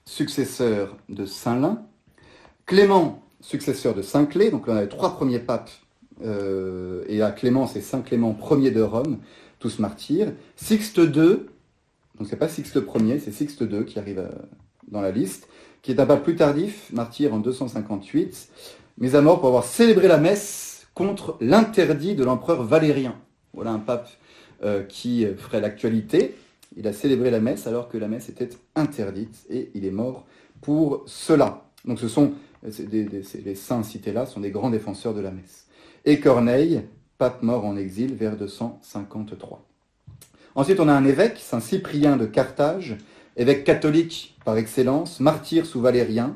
successeur de Saint Lin, Clément, successeur de Saint Clé, donc on a les trois premiers papes, euh, et à Clément c'est Saint Clément Ier de Rome, tous martyrs, Sixte II, donc c'est pas Sixte Ier, c'est Sixte II qui arrive dans la liste, qui est un pape plus tardif, martyr en 258, mis à mort pour avoir célébré la messe contre l'interdit de l'empereur Valérien. Voilà un pape euh, qui ferait l'actualité. Il a célébré la messe alors que la messe était interdite et il est mort pour cela. Donc ce sont les saints cités là sont des grands défenseurs de la messe. Et Corneille, pape mort en exil vers 253. Ensuite, on a un évêque, Saint Cyprien de Carthage, évêque catholique par excellence, martyr sous Valérien,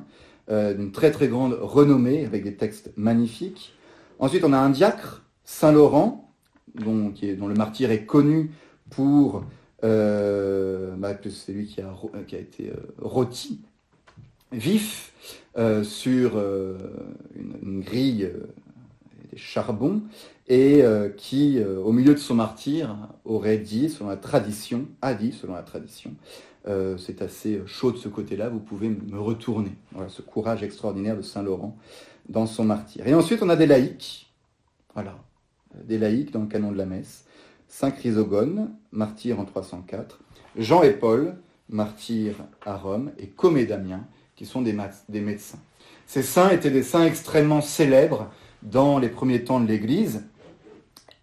euh, d'une très très grande renommée, avec des textes magnifiques. Ensuite, on a un diacre, Saint Laurent, dont, le martyr est connu pour... Euh, bah, c'est lui qui a, été euh, rôti vif sur une, grille des charbons et qui, au milieu de son martyr, aurait dit, selon la tradition, a dit, selon la tradition, euh, c'est assez chaud de ce côté-là, vous pouvez me retourner. Voilà ce courage extraordinaire de Saint Laurent dans son martyr. Et ensuite, on a des laïcs, voilà, des laïcs dans le canon de la messe. Saint Chrysogone, martyr en 304. Jean et Paul, martyrs à Rome, et Comédamien, qui sont des, médecins. Ces saints étaient des saints extrêmement célèbres dans les premiers temps de l'Église,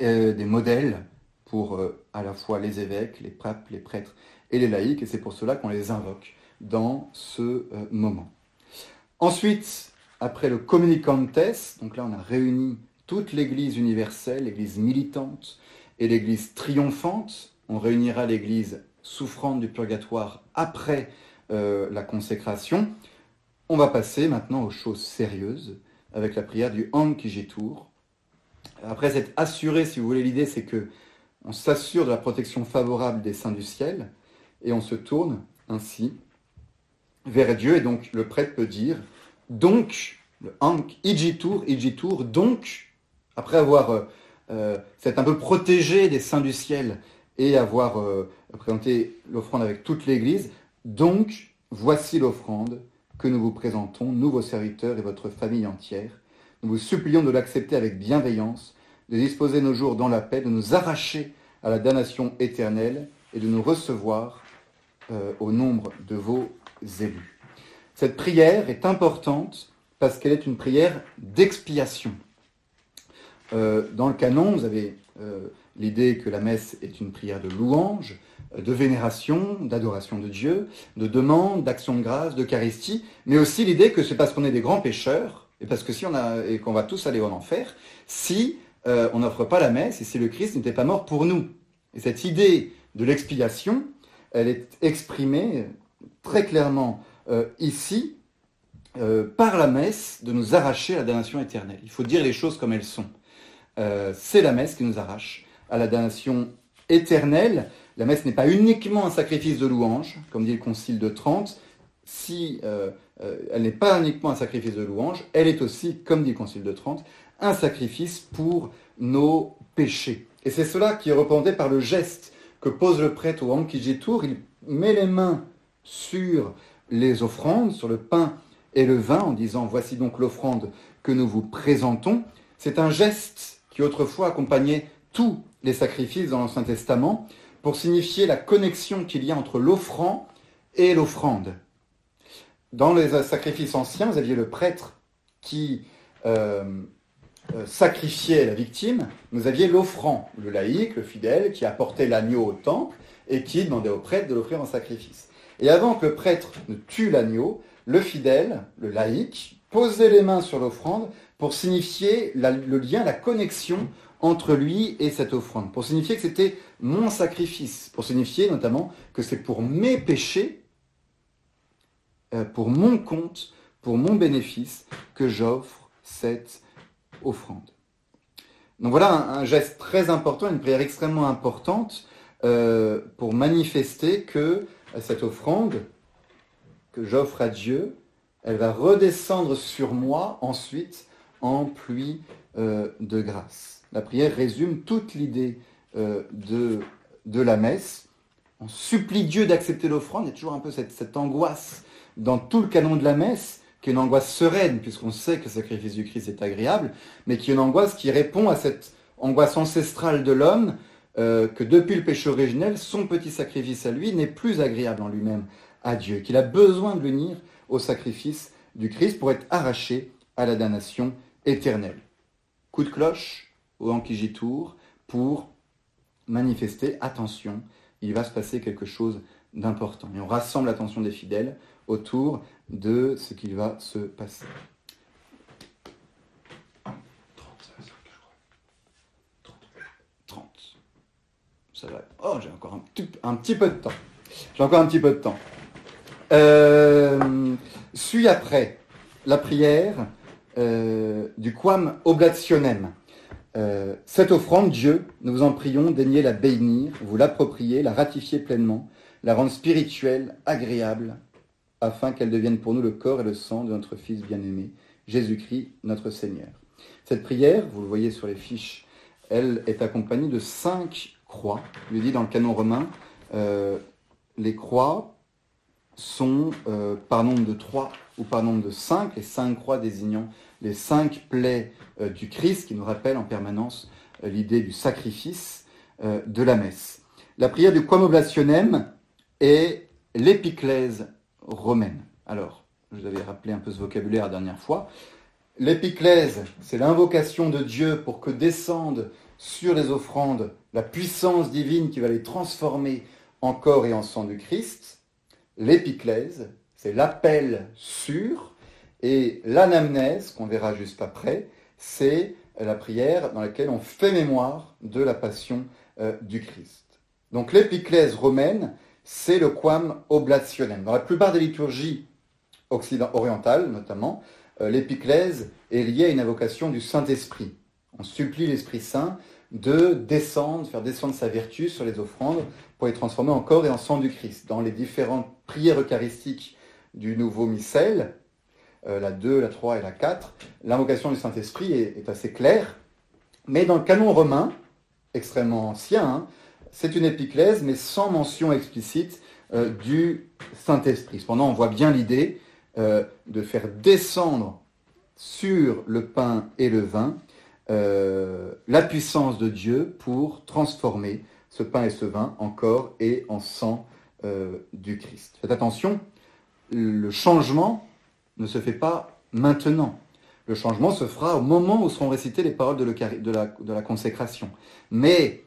euh, des modèles pour euh, à la fois les évêques, les papes, les prêtres et les laïcs, et c'est pour cela qu'on les invoque dans ce euh, moment. Ensuite, après le Communicantes, donc là on a réuni toute l'Église universelle, l'Église militante et l'Église triomphante. On réunira l'Église souffrante du purgatoire après la consécration. On va passer maintenant aux choses sérieuses avec la prière du Ankijitour. Après s'être assuré, si vous voulez, l'idée c'est que on s'assure de la protection favorable des saints du ciel et on se tourne ainsi vers Dieu. Et donc le prêtre peut dire donc, le Ank, Ijitour, Ijitour, donc, après avoir euh, euh un peu protégé des saints du ciel et avoir euh, présenté l'offrande avec toute l'Église, donc voici l'offrande que nous vous présentons, nous vos serviteurs et votre famille entière. Nous vous supplions de l'accepter avec bienveillance, de disposer nos jours dans la paix, de nous arracher à la damnation éternelle et de nous recevoir euh, au nombre de vos élus. Cette prière est importante parce qu'elle est une prière d'expiation. Euh, dans le canon, vous avez euh, l'idée que la messe est une prière de louange, de vénération, d'adoration de Dieu, de demande, d'action de grâce, d'Eucharistie, mais aussi l'idée que c'est parce qu'on est des grands pécheurs, et parce que si on a, et qu'on va tous aller en enfer, si on n'offre pas la messe, et si le Christ n'était pas mort pour nous. Et cette idée de l'expiation, elle est exprimée très clairement euh, ici, euh, par la messe, de nous arracher à la damnation éternelle. Il faut dire les choses comme elles sont. c'est la messe qui nous arrache à la damnation éternelle, la messe n'est pas uniquement un sacrifice de louange, comme dit le Concile de Trente. Si euh, euh, elle n'est pas uniquement un sacrifice de louange, elle est aussi, comme dit le Concile de Trente, un sacrifice pour nos péchés. Et c'est cela qui est représenté par le geste que pose le prêtre au Tour. Il met les mains sur les offrandes, sur le pain et le vin, en disant Voici donc l'offrande que nous vous présentons. C'est un geste qui autrefois accompagnait tous les sacrifices dans l'Ancien Testament pour signifier la connexion qu'il y a entre l'offrand et l'offrande. Dans les sacrifices anciens, vous aviez le prêtre qui euh, sacrifiait la victime, vous aviez l'offrand, le laïc, le fidèle, qui apportait l'agneau au temple et qui demandait au prêtre de l'offrir en sacrifice. Et avant que le prêtre ne tue l'agneau, le fidèle, le laïc, posait les mains sur l'offrande pour signifier le lien, la connexion entre lui et cette offrande, pour signifier que c'était mon sacrifice, pour signifier notamment que c'est pour mes péchés, euh, pour mon compte, pour mon bénéfice, que j'offre cette offrande. Donc voilà un, geste très important, une prière extrêmement importante euh, pour manifester que cette offrande que j'offre à Dieu, elle va redescendre sur moi ensuite en pluie euh, de grâce. La prière résume toute l'idée euh, de, de la messe. On supplie Dieu d'accepter l'offrande. Il y a toujours un peu cette, angoisse dans tout le canon de la messe, qui est une angoisse sereine, puisqu'on sait que le sacrifice du Christ est agréable, mais qui est une angoisse qui répond à cette angoisse ancestrale de l'homme, euh, que depuis le péché originel, son petit sacrifice à lui n'est plus agréable en lui-même à Dieu, qu'il a besoin de l'unir au sacrifice du Christ pour être arraché à la damnation éternelle. Coup de cloche, au Ankijitour pour manifester, attention, il va se passer quelque chose d'important. Et on rassemble l'attention des fidèles autour de ce qu'il va se passer. 30. Ça va. Oh, j'ai encore un petit, un petit, peu de temps. J'ai encore un petit peu de temps. Euh, suit après la prière euh, du quam oblationem. Euh, cette offrande, Dieu, nous vous en prions, daignez la bénir, vous l'approprier, la ratifier pleinement, la rendre spirituelle, agréable, afin qu'elle devienne pour nous le corps et le sang de notre Fils bien-aimé, Jésus-Christ, notre Seigneur. Cette prière, vous le voyez sur les fiches, elle est accompagnée de cinq croix. Je dit dans le canon romain, euh, les croix sont euh, par nombre de trois ou par nombre de cinq, les cinq croix désignant les cinq plaies euh, du Christ qui nous rappellent en permanence l'idée du sacrifice de la messe. La prière du Quam Oblationem est l'épiclèse romaine. Alors, je vous avais rappelé un peu ce vocabulaire la dernière fois. L'épiclèse, c'est l'invocation de Dieu pour que descende sur les offrandes la puissance divine qui va les transformer en corps et en sang du Christ. L'épiclèse, c'est l'appel sûr. Et l'anamnèse, qu'on verra juste après, c'est la prière dans laquelle on fait mémoire de la passion euh, du Christ. Donc l'épiclèse romaine, c'est le quam oblationem. Dans la plupart des liturgies orientales, notamment, euh, l'épiclèse est liée à une invocation du Saint-Esprit. On supplie l'Esprit Saint de descendre, faire descendre sa vertu sur les offrandes pour les transformer en corps et en sang du Christ. Dans les différentes prières eucharistiques du nouveau missel, euh, la 2, la 3 et la 4, l'invocation du Saint-Esprit est, assez claire. Mais dans le canon romain, extrêmement ancien, hein, c'est une épiclèse, mais sans mention explicite euh, du Saint-Esprit. Cependant, on voit bien l'idée euh, de faire descendre sur le pain et le vin la puissance de Dieu pour transformer ce pain et ce vin en corps et en sang du Christ. Faites attention, le changement ne se fait pas maintenant. Le changement se fera au moment où seront récitées les paroles de, la, consécration. Mais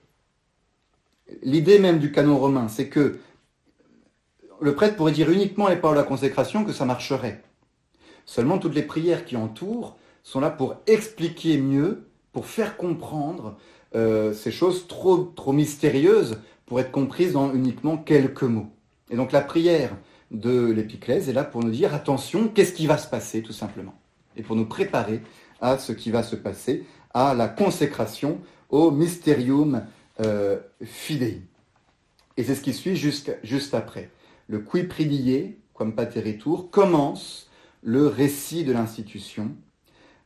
l'idée même du canon romain, c'est que le prêtre pourrait dire uniquement les paroles de la consécration que ça marcherait. Seulement toutes les prières qui entourent sont là pour expliquer mieux, pour faire comprendre euh, ces choses trop, trop mystérieuses pour être comprises dans uniquement quelques mots. Et donc la prière de l'épiclèse est là pour nous dire attention, qu'est-ce qui va se passer tout simplement Et pour nous préparer à ce qui va se passer, à la consécration, au mysterium euh. Et c'est ce qui suit juste, après. Le qui pridie, comme pateritur, commence le récit de l'institution,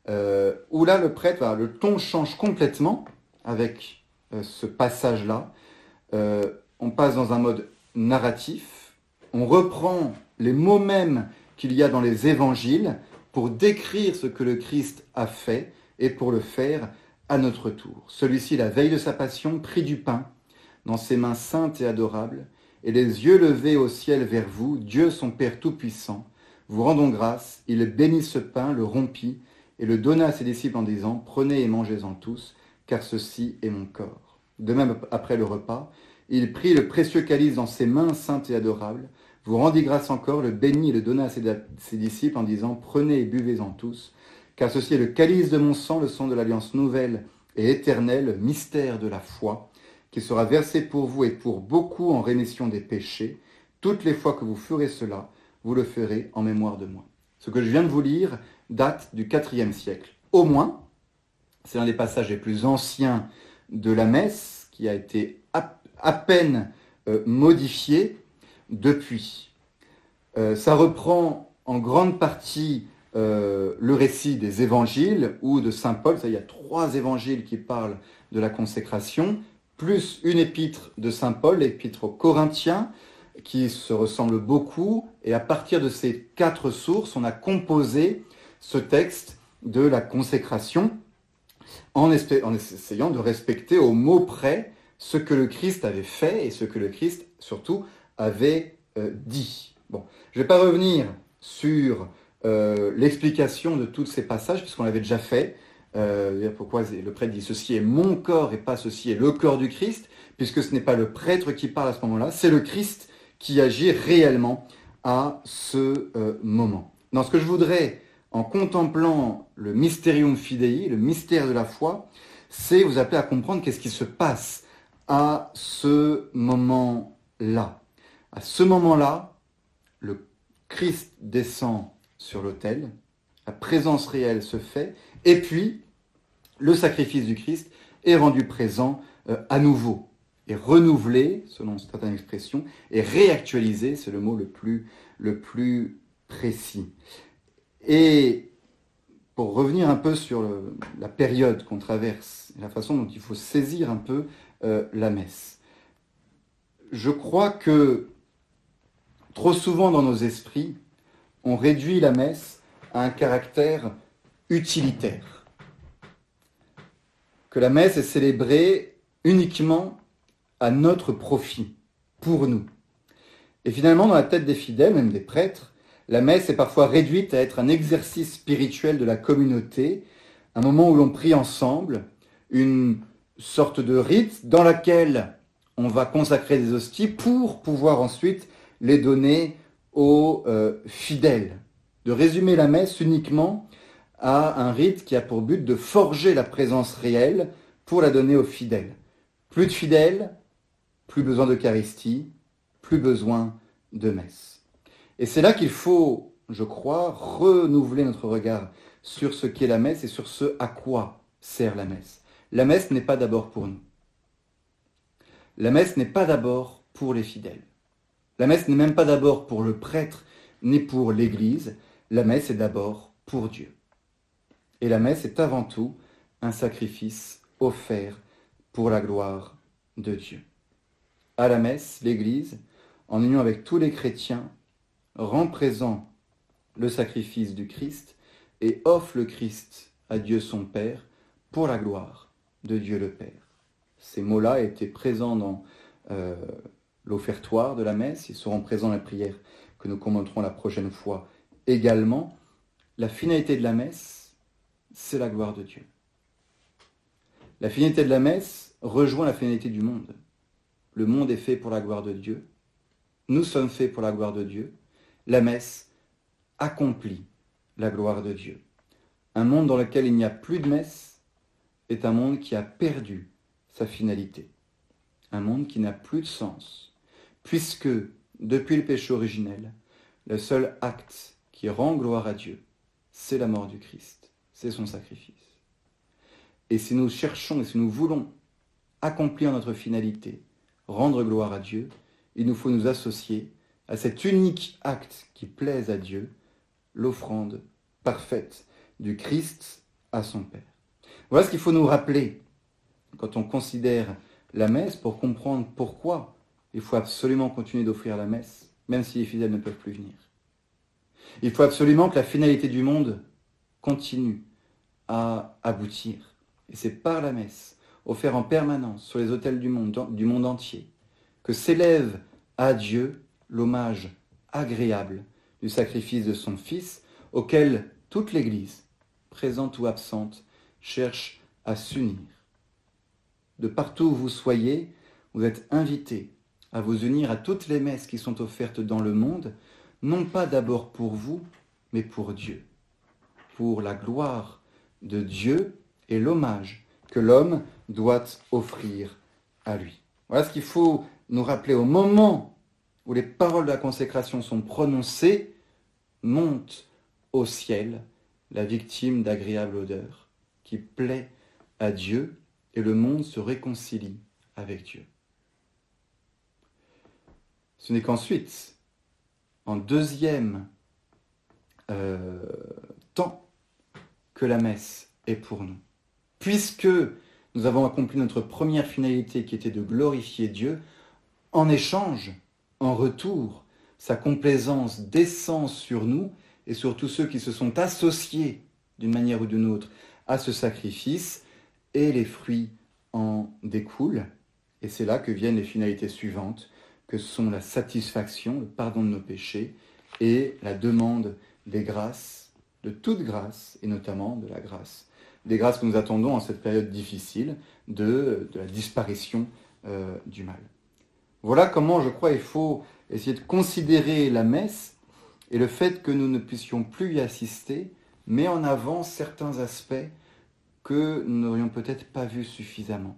euh, où là le prêtre, le ton change complètement avec euh, ce passage-là. on passe dans un mode narratif, on reprend les mots mêmes qu'il y a dans les évangiles pour décrire ce que le Christ a fait et pour le faire à notre tour. Celui-ci, la veille de sa passion, prit du pain dans ses mains saintes et adorables, et les yeux levés au ciel vers vous, Dieu son Père Tout-Puissant, vous rendons grâce, il bénit ce pain, le rompit, et le donna à ses disciples en disant, Prenez et mangez-en tous, car ceci est mon corps. De même, après le repas, il prit le précieux calice dans ses mains saintes et adorables, vous rendit grâce encore, le bénit et le donna à ses, disciples en disant, Prenez et buvez-en tous, car ceci est le calice de mon sang, le sang de l'alliance nouvelle et éternelle, le mystère de la foi, qui sera versé pour vous et pour beaucoup en rémission des péchés. Toutes les fois que vous ferez cela, vous le ferez en mémoire de moi. Ce que je viens de vous lire date du IVe siècle. Au moins, c'est un des passages les plus anciens de la messe, qui a été à, peine euh, modifié depuis. Euh, ça reprend en grande partie euh, le récit des évangiles ou de Saint Paul. Ça, il y a trois évangiles qui parlent de la consécration, plus une épître de Saint Paul, l'épître aux Corinthiens, qui se ressemble beaucoup. Et à partir de ces quatre sources, on a composé ce texte de la consécration en, essayant de respecter au mot près ce que le Christ avait fait et ce que le Christ surtout avait euh, dit. Bon, je ne vais pas revenir sur euh, l'explication de tous ces passages, puisqu'on l'avait déjà fait. Euh, pourquoi le prêtre dit ceci est mon corps et pas ceci est le corps du Christ, puisque ce n'est pas le prêtre qui parle à ce moment-là, c'est le Christ qui agit réellement à ce moment. Dans ce que je voudrais, en contemplant le mysterium fidei, le mystère de la foi, c'est vous appeler à comprendre qu'est-ce qui se passe à ce moment-là. À ce moment-là, le Christ descend sur l'autel, la présence réelle se fait, et puis le sacrifice du Christ est rendu présent euh, à nouveau, et renouvelé, selon certaines expressions, et réactualisé, c'est le mot le plus, précis. Et pour revenir un peu sur la période qu'on traverse, la façon dont il faut saisir un peu euh, la messe, je crois que Trop souvent dans nos esprits, on réduit la messe à un caractère utilitaire. Que la messe est célébrée uniquement à notre profit, pour nous. Et finalement, dans la tête des fidèles, même des prêtres, la messe est parfois réduite à être un exercice spirituel de la communauté, un moment où l'on prie ensemble, une sorte de rite dans laquelle on va consacrer des hosties pour pouvoir ensuite les donner aux euh, fidèles. De résumer la messe uniquement à un rite qui a pour but de forger la présence réelle pour la donner aux fidèles. Plus de fidèles, plus besoin d'Eucharistie, plus besoin de messe. Et c'est là qu'il faut, je crois, renouveler notre regard sur ce qu'est la messe et sur ce à quoi sert la messe. La messe n'est pas d'abord pour nous. La messe n'est pas d'abord pour les fidèles. La messe n'est même pas d'abord pour le prêtre ni pour l'Église. La messe est d'abord pour Dieu. Et la messe est avant tout un sacrifice offert pour la gloire de Dieu. À la messe, l'Église, en union avec tous les chrétiens, rend présent le sacrifice du Christ et offre le Christ à Dieu son Père pour la gloire de Dieu le Père. Ces mots-là étaient présents dans euh, l'offertoire de la messe, ils seront présents dans la prière que nous commenterons la prochaine fois également. La finalité de la messe, c'est la gloire de Dieu. La finalité de la messe rejoint la finalité du monde. Le monde est fait pour la gloire de Dieu. Nous sommes faits pour la gloire de Dieu. La messe accomplit la gloire de Dieu. Un monde dans lequel il n'y a plus de messe est un monde qui a perdu sa finalité. Un monde qui n'a plus de sens, puisque depuis le péché originel, le seul acte qui rend gloire à Dieu, c'est la mort du Christ, c'est son sacrifice. Et si nous cherchons et si nous voulons accomplir notre finalité, rendre gloire à Dieu, il nous faut nous associer à cet unique acte qui plaise à Dieu, l'offrande parfaite du Christ à son Père. Voilà ce qu'il faut nous rappeler quand on considère la messe pour comprendre pourquoi il faut absolument continuer d'offrir la messe, même si les fidèles ne peuvent plus venir. Il faut absolument que la finalité du monde continue à aboutir. Et c'est par la messe, offerte en permanence sur les autels du monde, du monde entier, que s'élève à Dieu l'hommage agréable du sacrifice de son Fils, auquel toute l'Église, présente ou absente, cherche à s'unir. De partout où vous soyez, vous êtes invités à vous unir à toutes les messes qui sont offertes dans le monde, non pas d'abord pour vous, mais pour Dieu, pour la gloire de Dieu et l'hommage que l'homme doit offrir à lui. Voilà ce qu'il faut nous rappeler au moment où les paroles de la consécration sont prononcées, monte au ciel la victime d'agréable odeur qui plaît à Dieu et le monde se réconcilie avec Dieu. Ce n'est qu'ensuite, en deuxième euh, temps, que la messe est pour nous. Puisque nous avons accompli notre première finalité qui était de glorifier Dieu, en échange, en retour, sa complaisance descend sur nous et sur tous ceux qui se sont associés d'une manière ou d'une autre à ce sacrifice, et les fruits en découlent. Et c'est là que viennent les finalités suivantes, que sont la satisfaction, le pardon de nos péchés et la demande des grâces, de toute grâce, et notamment de la grâce. Des grâces que nous attendons en cette période difficile de, la disparition euh, du mal. Voilà comment, je crois, il faut essayer de considérer la messe et le fait que nous ne puissions plus y assister met en avant certains aspects que nous n'aurions peut-être pas vus suffisamment.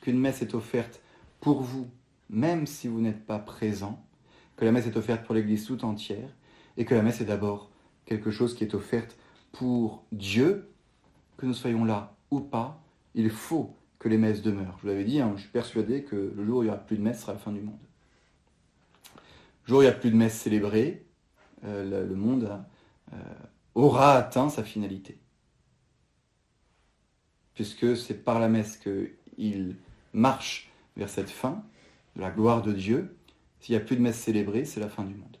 Qu'une messe est offerte pour vous, même si vous n'êtes pas présent, que la messe est offerte pour l'Église tout entière, et que la messe est d'abord quelque chose qui est offerte pour Dieu, que nous soyons là ou pas, il faut que les messes demeurent. Je vous l'avais dit, hein, je suis persuadé que le jour où il n'y aura plus de messe sera la fin du monde. Le jour où il n'y a plus de messe célébrée, euh, le, monde euh, aura atteint sa finalité. Puisque c'est par la messe qu'il marche vers cette fin, de la gloire de Dieu. S'il n'y a plus de messe célébrée, c'est la fin du monde.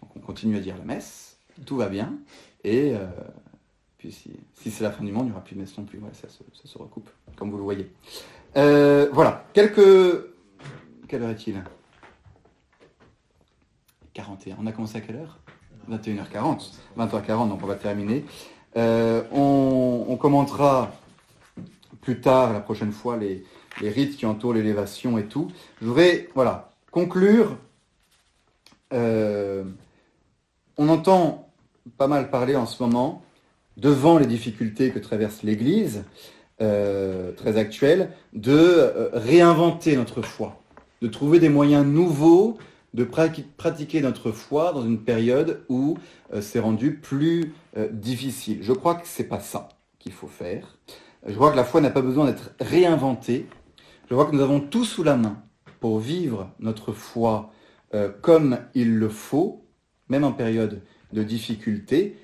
Donc on continue à dire la messe, tout va bien, et euh, puis si, c'est la fin du monde, il n'y aura plus de messe non plus. ça, se, recoupe, comme vous le voyez. Euh, voilà, quelques... Quelle heure est-il? 41. On a commencé à quelle heure? 21h40. 20h40, donc on va terminer. Euh, on, commentera plus tard, la prochaine fois, les, rites qui entourent l'élévation et tout. Je voudrais, voilà, conclure. Euh, on entend pas mal parler en ce moment, devant les difficultés que traverse l'Église, euh, très actuelles, de réinventer notre foi, de trouver des moyens nouveaux de pratiquer notre foi dans une période où euh, c'est rendu plus euh, difficile. Je crois que ce n'est pas ça qu'il faut faire. Je crois que la foi n'a pas besoin d'être réinventée. Je crois que nous avons tout sous la main pour vivre notre foi euh, comme il le faut, même en période de difficulté.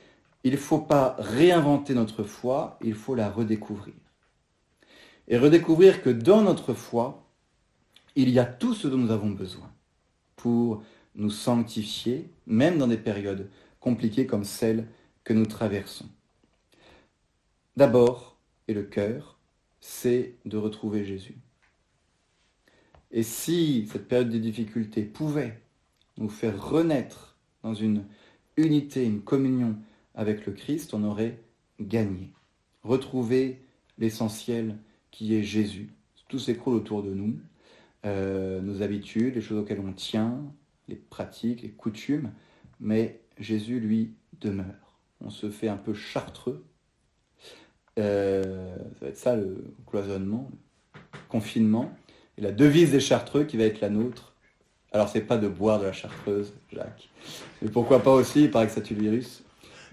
Il ne faut pas réinventer notre foi, il faut la redécouvrir. Et redécouvrir que dans notre foi, il y a tout ce dont nous avons besoin pour nous sanctifier, même dans des périodes compliquées comme celles que nous traversons. D'abord, et le cœur, c'est de retrouver Jésus. Et si cette période de difficulté pouvait nous faire renaître dans une unité, une communion avec le Christ, on aurait gagné. Retrouver l'essentiel qui est Jésus. Tout s'écroule autour de nous. Euh, nos habitudes, les choses auxquelles on tient, les pratiques, les coutumes, mais Jésus, lui, demeure. On se fait un peu chartreux. Euh, ça va être ça le cloisonnement, le confinement. Et la devise des chartreux qui va être la nôtre. Alors c'est pas de boire de la chartreuse, Jacques. Mais pourquoi pas aussi, il paraît que ça tue le virus.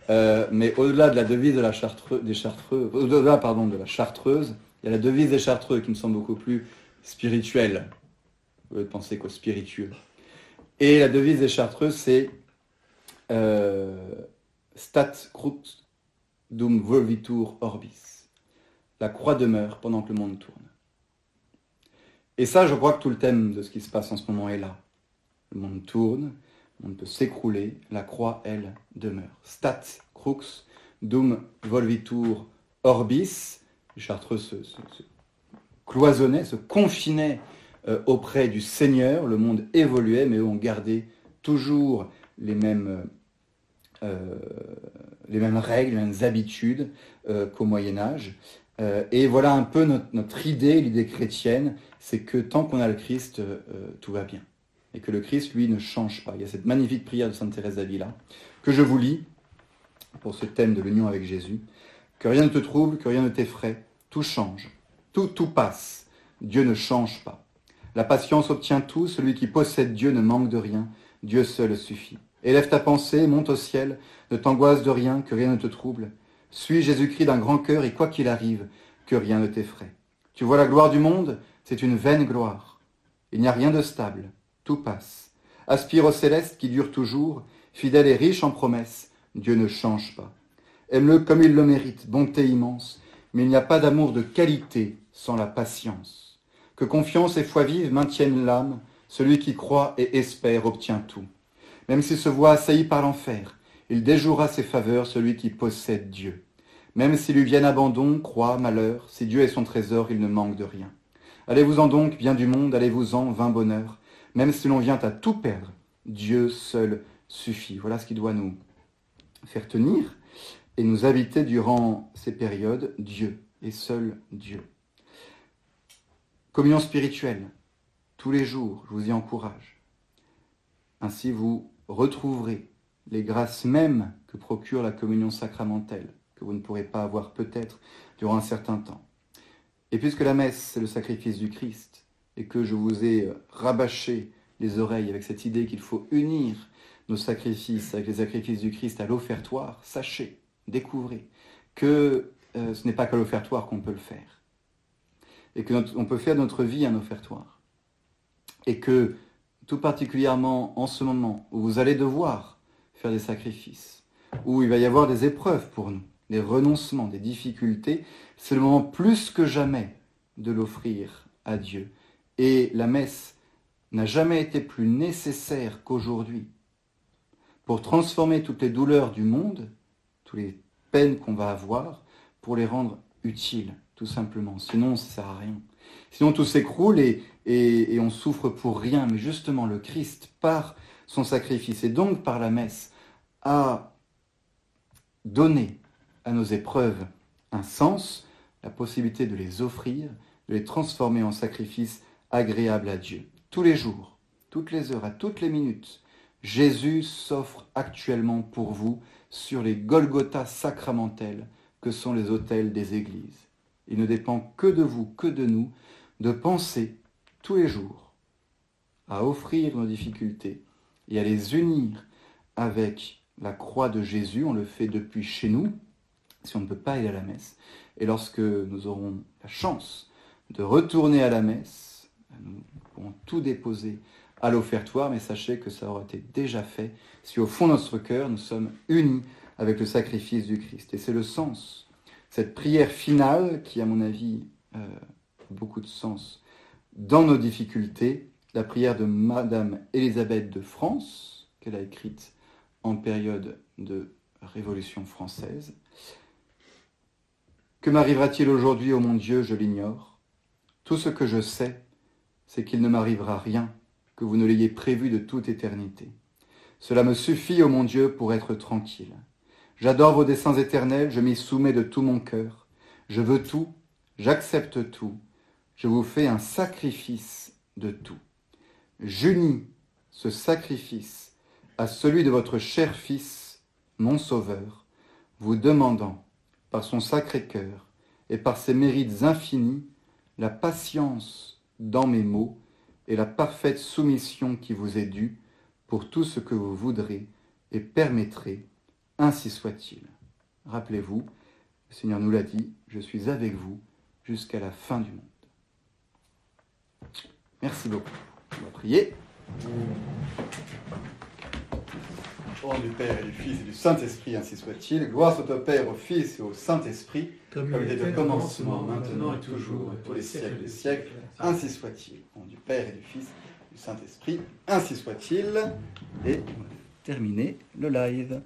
Euh, mais au-delà de la devise de la chartreux, des chartreux, au-delà de la chartreuse, il y a la devise des chartreux qui me semble beaucoup plus spirituelle de penser qu'au spiritueux. Et la devise des Chartreux, c'est euh, Stat crux dum volvitur orbis. La croix demeure pendant que le monde tourne. Et ça, je crois que tout le thème de ce qui se passe en ce moment est là. Le monde tourne, le monde peut s'écrouler, la croix, elle, demeure. Stat crux dum volvitur orbis. Les Chartreux se, se, se cloisonnaient, se confinaient euh, auprès du Seigneur, le monde évoluait, mais on gardait toujours les mêmes, euh, les règles, les mêmes habitudes euh, qu'au Moyen Âge. Et voilà un peu notre, idée, l'idée chrétienne, c'est que tant qu'on a le Christ, tout va bien. Et que le Christ, lui, ne change pas. Il y a cette magnifique prière de Sainte Thérèse d'Avila, que je vous lis pour ce thème de l'union avec Jésus. Que rien ne te trouble, que rien ne t'effraie, tout change, tout, tout passe, Dieu ne change pas. La patience obtient tout, celui qui possède Dieu ne manque de rien, Dieu seul suffit. Élève ta pensée, monte au ciel, ne t'angoisse de rien, que rien ne te trouble. Suis Jésus-Christ d'un grand cœur, et quoi qu'il arrive, que rien ne t'effraie. Tu vois la gloire du monde, c'est une vaine gloire. Il n'y a rien de stable, tout passe. Aspire au céleste qui dure toujours, fidèle et riche en promesses, Dieu ne change pas. Aime-le comme il le mérite, bonté immense, mais il n'y a pas d'amour de qualité sans la patience. Que confiance et foi vive maintiennent l'âme, celui qui croit et espère obtient tout. Même s'il se voit assailli par l'enfer, il déjouera ses faveurs, celui qui possède Dieu. Même s'il lui vienne abandon, croix, malheur, si Dieu est son trésor, il ne manque de rien. Allez-vous-en donc, bien du monde, allez-vous-en, vain bonheur. Même si l'on vient à tout perdre, Dieu seul suffit. Voilà ce qui doit nous faire tenir et nous habiter durant ces périodes, Dieu et seul Dieu. Communion spirituelle, tous les jours, je vous y encourage. Ainsi, vous retrouverez les grâces mêmes que procure la communion sacramentelle, que vous ne pourrez pas avoir peut-être durant un certain temps. Et puisque la messe, c'est le sacrifice du Christ, et que je vous ai rabâché les oreilles avec cette idée qu'il faut unir nos sacrifices avec les sacrifices du Christ à l'offertoire, sachez, découvrez que euh, ce n'est pas qu'à l'offertoire qu'on peut le faire et que on peut faire notre vie un offertoire. Et que, tout particulièrement en ce moment où vous allez devoir faire des sacrifices, où il va y avoir des épreuves pour nous, des renoncements, des difficultés, c'est le moment plus que jamais de l'offrir à Dieu. Et la messe n'a jamais été plus nécessaire qu'aujourd'hui pour transformer toutes les douleurs du monde, toutes les peines qu'on va avoir, pour les rendre utiles tout simplement. Sinon, ça ne sert à rien. Sinon, tout s'écroule et, et, on souffre pour rien. Mais justement, le Christ, par son sacrifice. Et donc, par la messe, à donner à nos épreuves un sens, la possibilité de les offrir, de les transformer en sacrifice agréable à Dieu. Tous les jours, toutes les heures, à toutes les minutes, Jésus s'offre actuellement pour vous sur les Golgotha sacramentels que sont les autels des églises. Il ne dépend que de vous, que de nous, de penser tous les jours à offrir nos difficultés et à les unir avec la croix de Jésus. On le fait depuis chez nous, si on ne peut pas aller à la messe. Et lorsque nous aurons la chance de retourner à la messe, nous pourrons tout déposer à l'offertoire, mais sachez que ça aura été déjà fait si au fond de notre cœur nous sommes unis avec le sacrifice du Christ. Et c'est le sens, cette prière finale qui, à mon avis, euh, a beaucoup de sens dans nos difficultés, la prière de Madame Élisabeth de France, qu'elle a écrite en période de Révolution française. Que m'arrivera-t-il aujourd'hui, ô mon Dieu, je l'ignore. Tout ce que je sais, c'est qu'il ne m'arrivera rien que vous ne l'ayez prévu de toute éternité. Cela me suffit, ô mon Dieu, pour être tranquille. J'adore vos desseins éternels, je m'y soumets de tout mon cœur. Je veux tout, j'accepte tout, je vous fais un sacrifice de tout. J'unis ce sacrifice à celui de votre cher Fils, mon Sauveur, vous demandant, par son sacré cœur et par ses mérites infinis, la patience dans mes mots et la parfaite soumission qui vous est due pour tout ce que vous voudrez et permettrez, ainsi soit-il. Rappelez-vous, le Seigneur nous l'a dit, je suis avec vous jusqu'à la fin du monde. Merci beaucoup. On va prier. Au nom du Père et du Fils et du Saint-Esprit, ainsi soit-il. Gloire soit au Père, au Fils et au Saint-Esprit, comme, il était au commencement, maintenant et toujours, et pour les siècles des siècles, ainsi soit-il. Au nom du Père et du Fils et du Saint-Esprit, ainsi soit-il. Et on terminer le live.